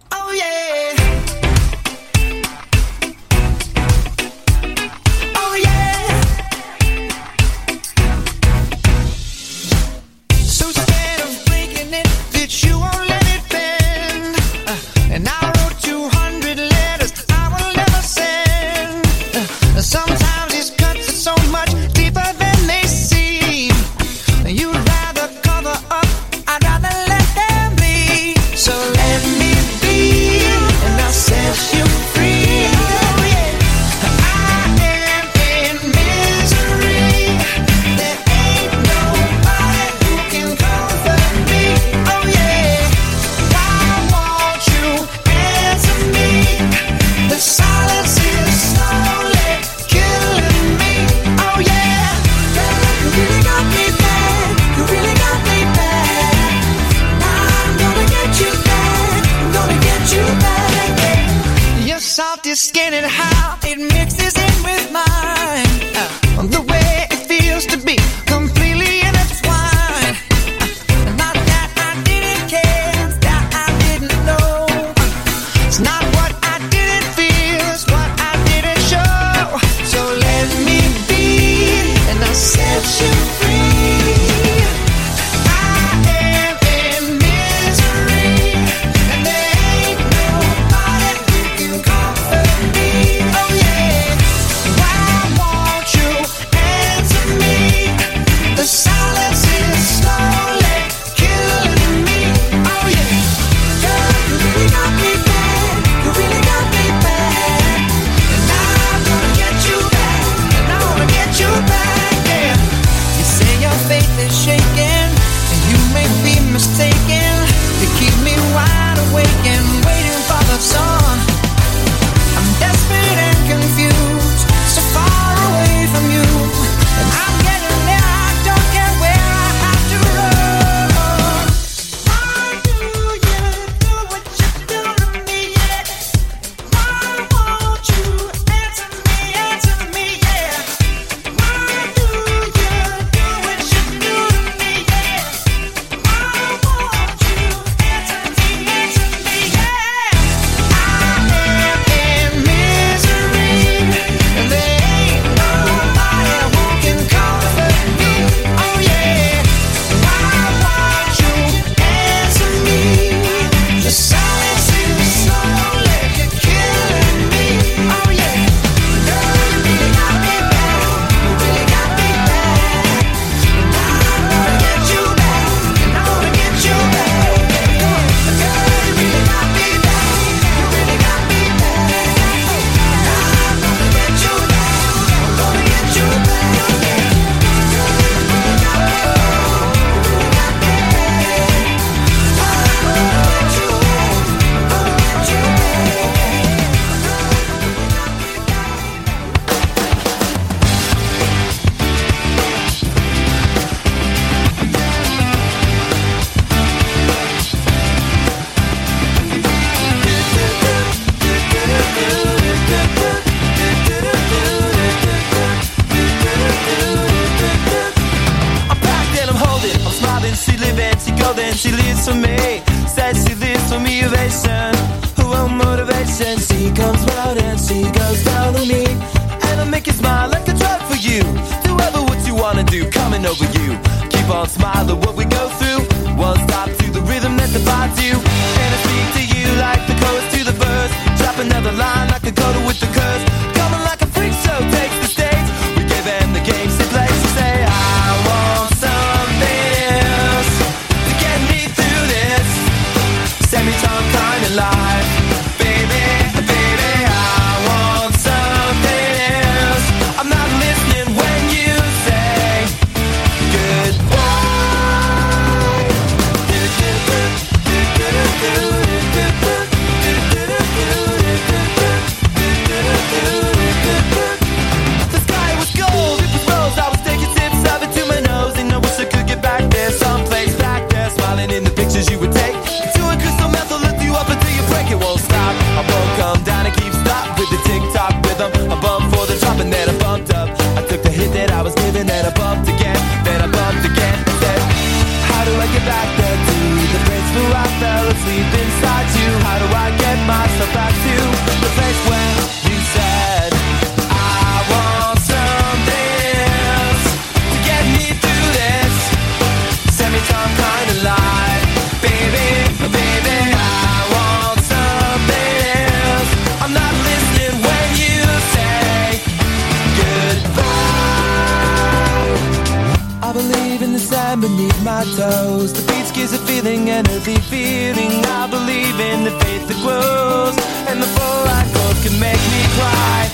To make me cry.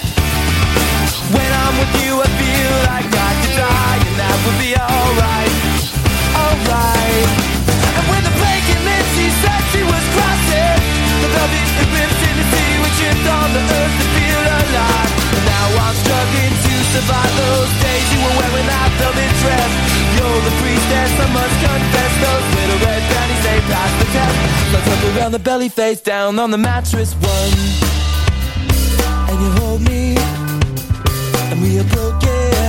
When I'm with you, I feel like I could die, and that would be alright, alright. And when the plague came she said she was crossing the love is ripped in the sea, which shipped on the earth to feel alive. And now I'm struggling to survive those days you were wearing I felt dressed. You're the priestess, I must confess those little red panties they pass the test. Let's around the belly, face down on the mattress. One and you hold me, and we are broken.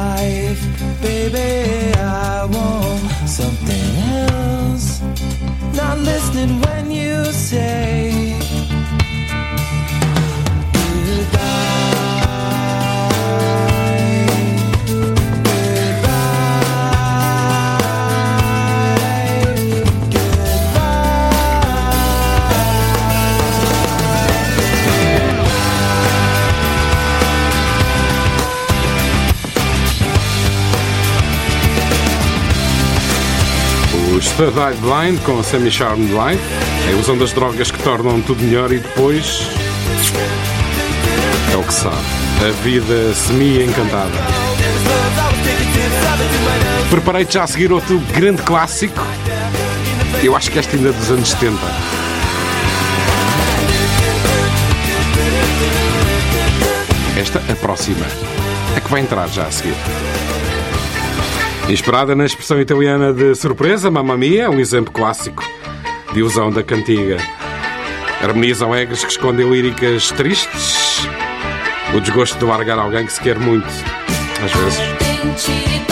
life, baby. I want something else. Not listening when you say. Red Blind com a Sammy Charmed Life, é a ilusão das drogas que tornam tudo melhor e depois. É o que sabe. A vida semi-encantada. Preparei-te já a seguir outro grande clássico. Eu acho que este ainda é dos anos 70. Esta, a próxima. A que vai entrar já a seguir. Inspirada na expressão italiana de surpresa, Mamma Mia é um exemplo clássico de usão da cantiga. Harmonizam egres que escondem líricas tristes, o desgosto de largar alguém que se quer muito, às vezes.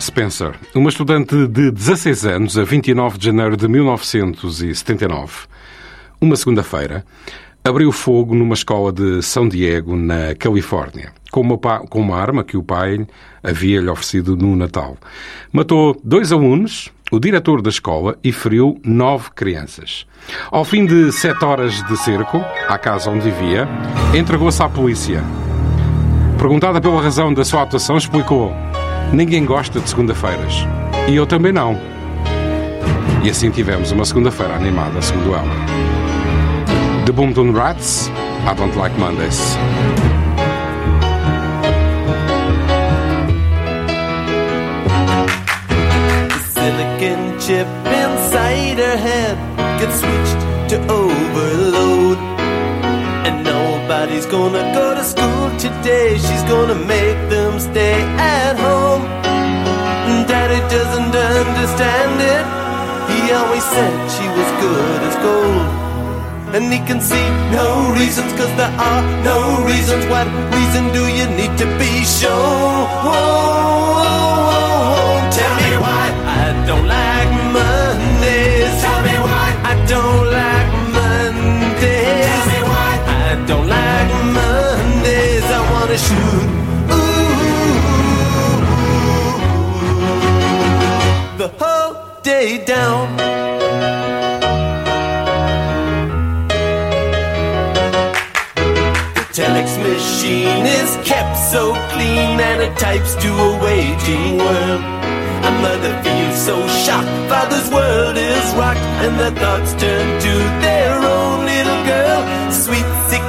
Spencer, uma estudante de 16 anos, a 29 de janeiro de 1979, uma segunda-feira, abriu fogo numa escola de São Diego, na Califórnia, com uma, com uma arma que o pai havia-lhe oferecido no Natal. Matou dois alunos, o diretor da escola, e feriu nove crianças. Ao fim de sete horas de cerco, à casa onde vivia, entregou-se à polícia. Perguntada pela razão da sua atuação, explicou: Ninguém gosta de segunda-feiras. E eu também não. E assim tivemos uma segunda-feira animada, segundo ela. The Boomtown Rats, I Don't Like Mondays. Silicon chip inside her head gets switched to overload. And nobody's gonna go to school today. She's gonna make them stay at home. Daddy doesn't understand it. He always said she was good as gold. And he can see no reasons, cause there are no reasons. What reason do you need to be shown? Tell me why I don't like Shoot. Ooh, the whole day down. The telex machine is kept so clean and it types to a waging world. A mother feels so shocked, father's world is rocked, and their thoughts turn to their own little girl. Sweet 16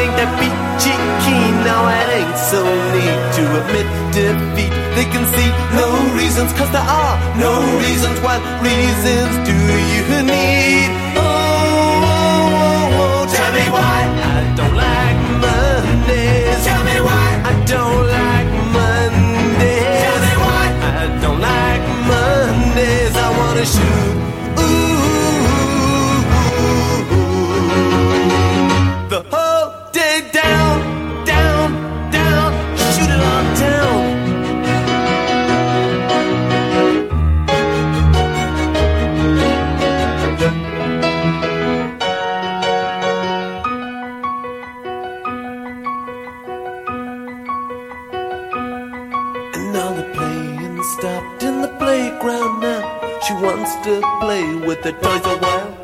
ain't that peachy keen, now it ain't so neat to admit defeat. They can see no reasons, cause there are no reasons. What reasons do you need? Oh, Oh, oh, oh, tell me why I don't like Mondays. Tell me why I don't like Mondays. Tell me why I don't like Mondays. I wanna shoot. To play with the toys a while.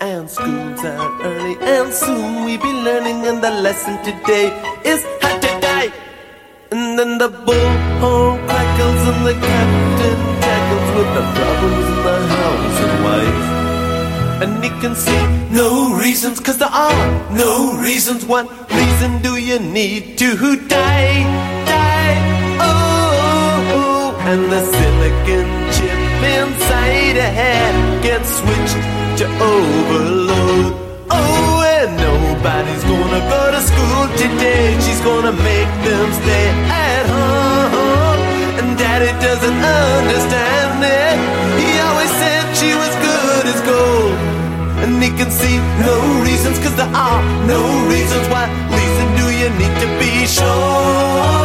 And school's out early, and soon we be learning. And the lesson today is how to die. And then the bullhorn crackles, and the captain tackles with the problems in the house and wife. And he can see no reasons, cause there are no reasons. What reason do you need to die? Die, oh, oh. oh. and the silicon inside her head gets switched to overload. Oh, and nobody's gonna go to school today. She's gonna make them stay at home. And daddy doesn't understand it. He always said she was good as gold. And he can see no reasons, cause there are no reasons. Why reason do you need to be sure?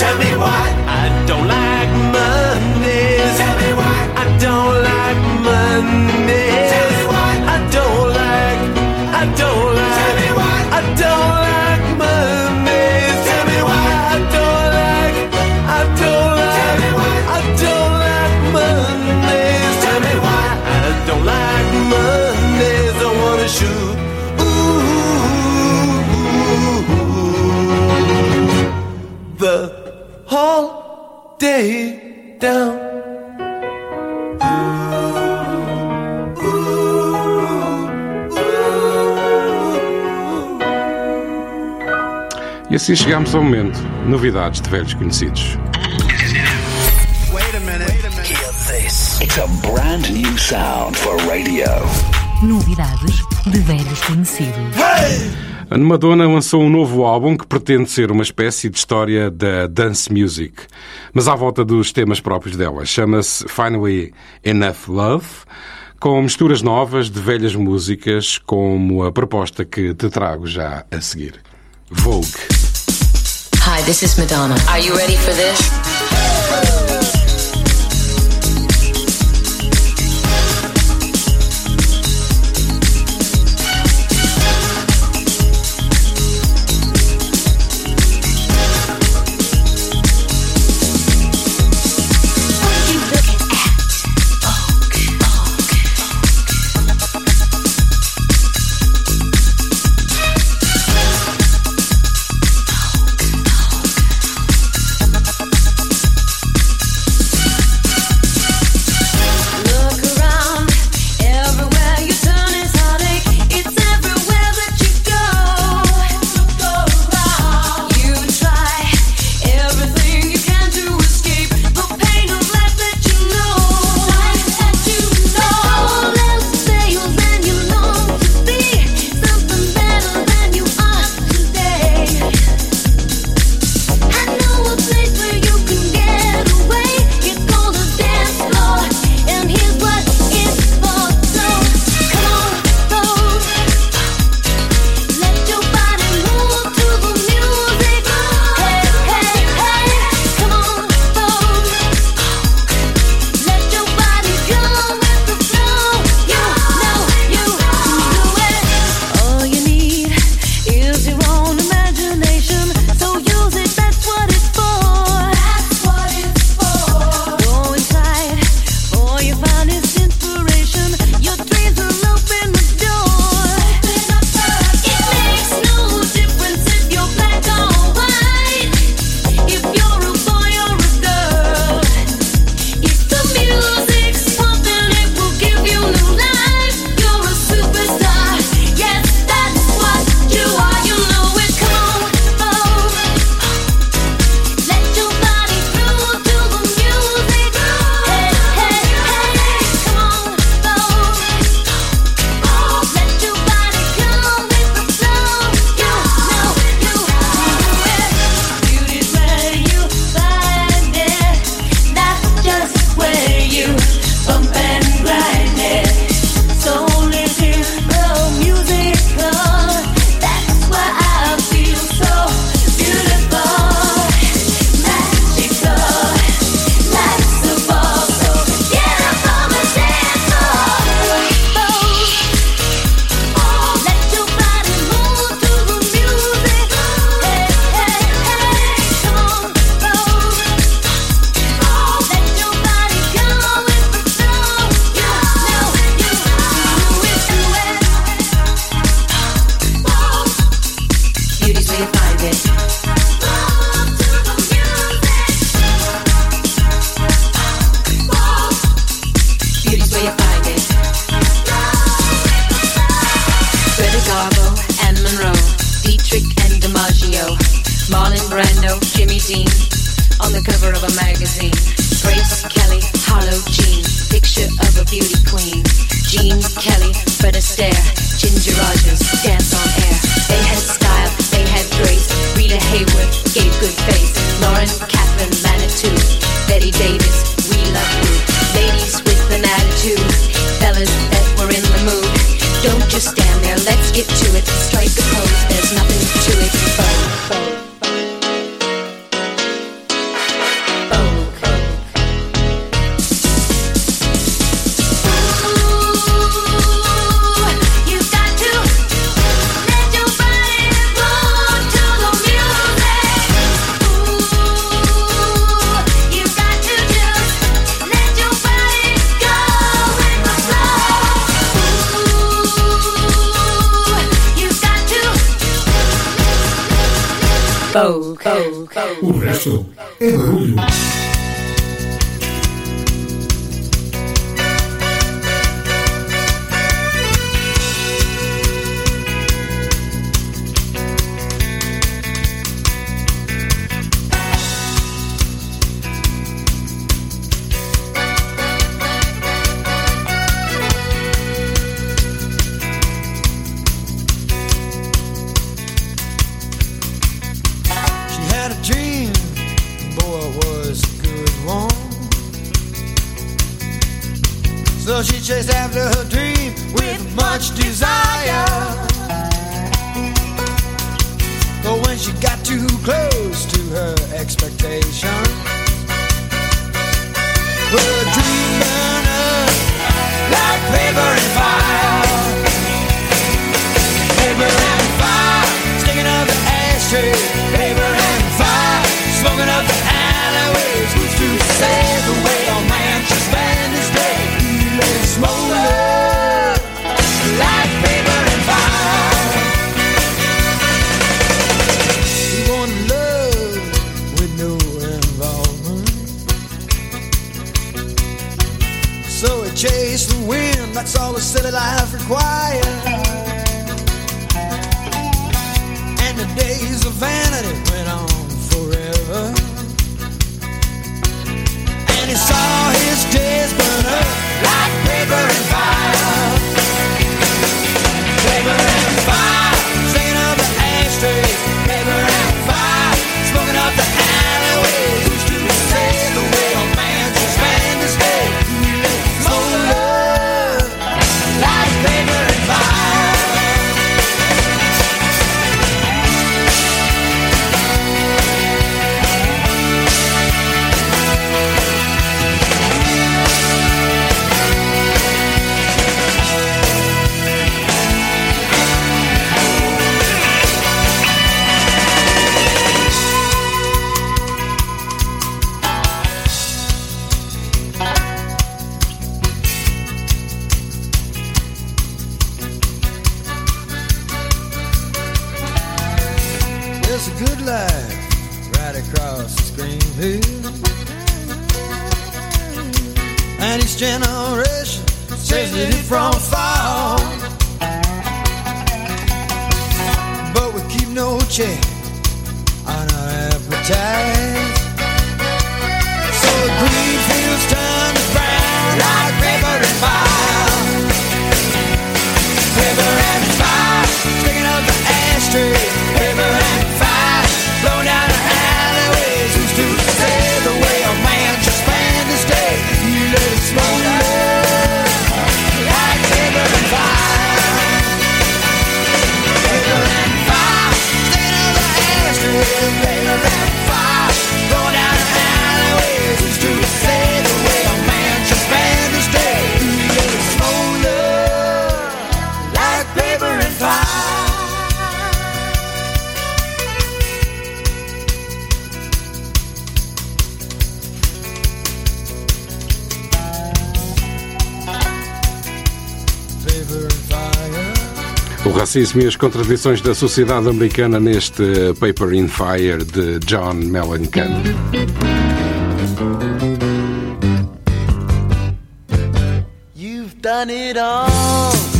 Tell me why assim chegamos ao momento. Novidades de velhos conhecidos. Wait a minute. Hear this. It's a brand new sound for radio. Novidades de velhos conhecidos. A Madonna lançou um novo álbum que pretende ser uma espécie de história da dance music, mas à volta dos temas próprios dela. Chama-se Finally Enough Love, com misturas novas de velhas músicas, como a proposta que te trago já a seguir. Vogue. Hi, this is Madonna. Are you ready for this? O resto é barulho. O racismo e as contradições da sociedade americana neste Paper in Fire de John Mellencamp. You've done it all.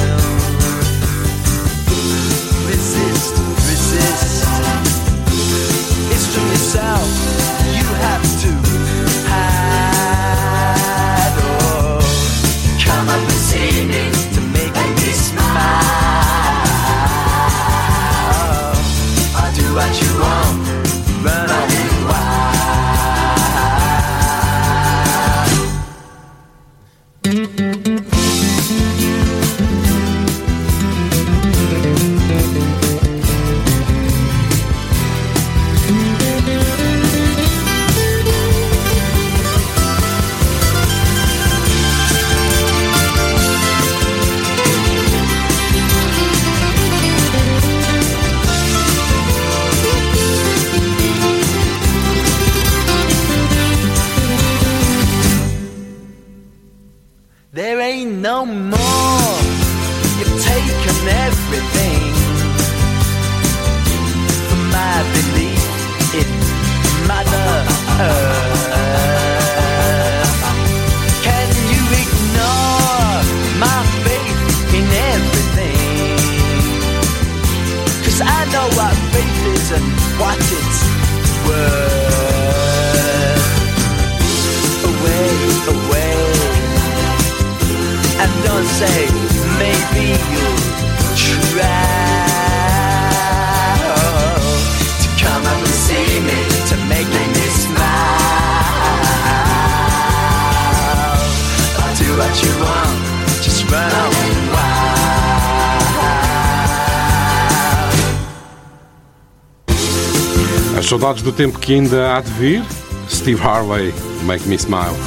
Saudades do tempo que ainda há de vir, Steve Harvey, Make Me Smile.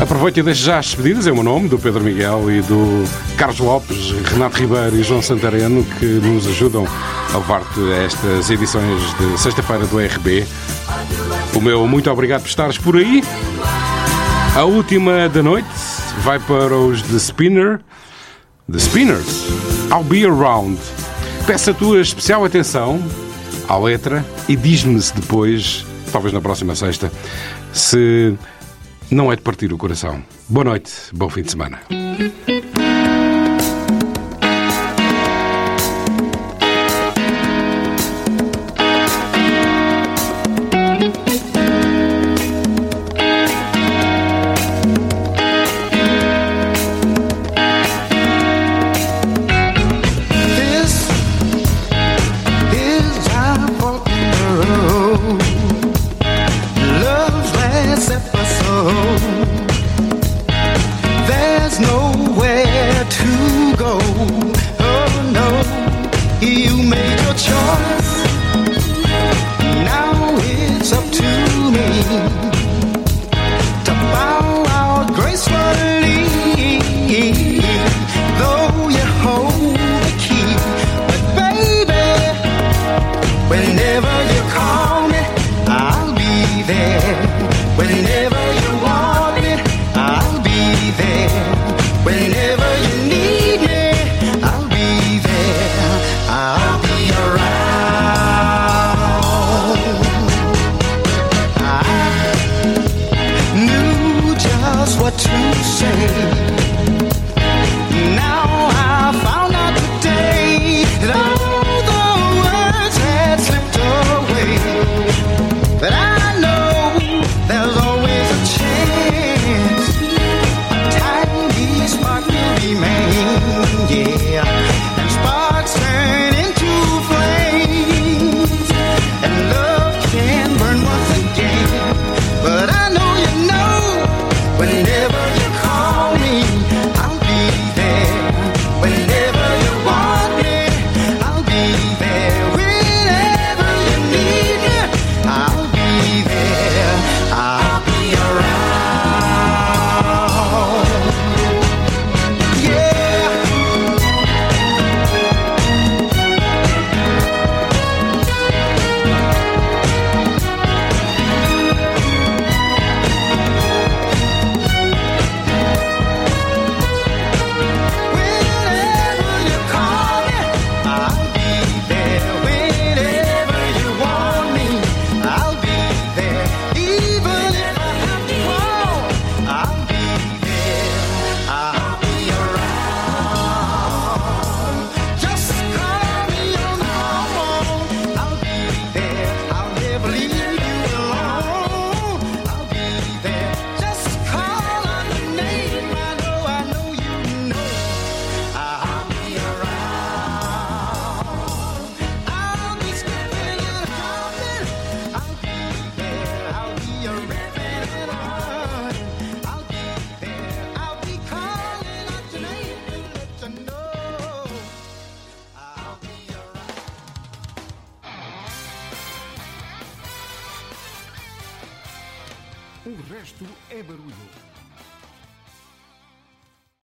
Aproveito e deixo já as despedidas, é o meu nome, do Pedro Miguel e do Carlos Lopes, Renato Ribeiro e João Santareno, que nos ajudam a levar-te estas edições de sexta-feira do RB. O meu muito obrigado por estares por aí. A última da noite vai para os The Spinner. The Spinners. I'll Be Around. Peço a tua especial atenção à letra e diz-me se depois, talvez na próxima sexta, se não é de partir o coração. Boa noite, bom fim de semana.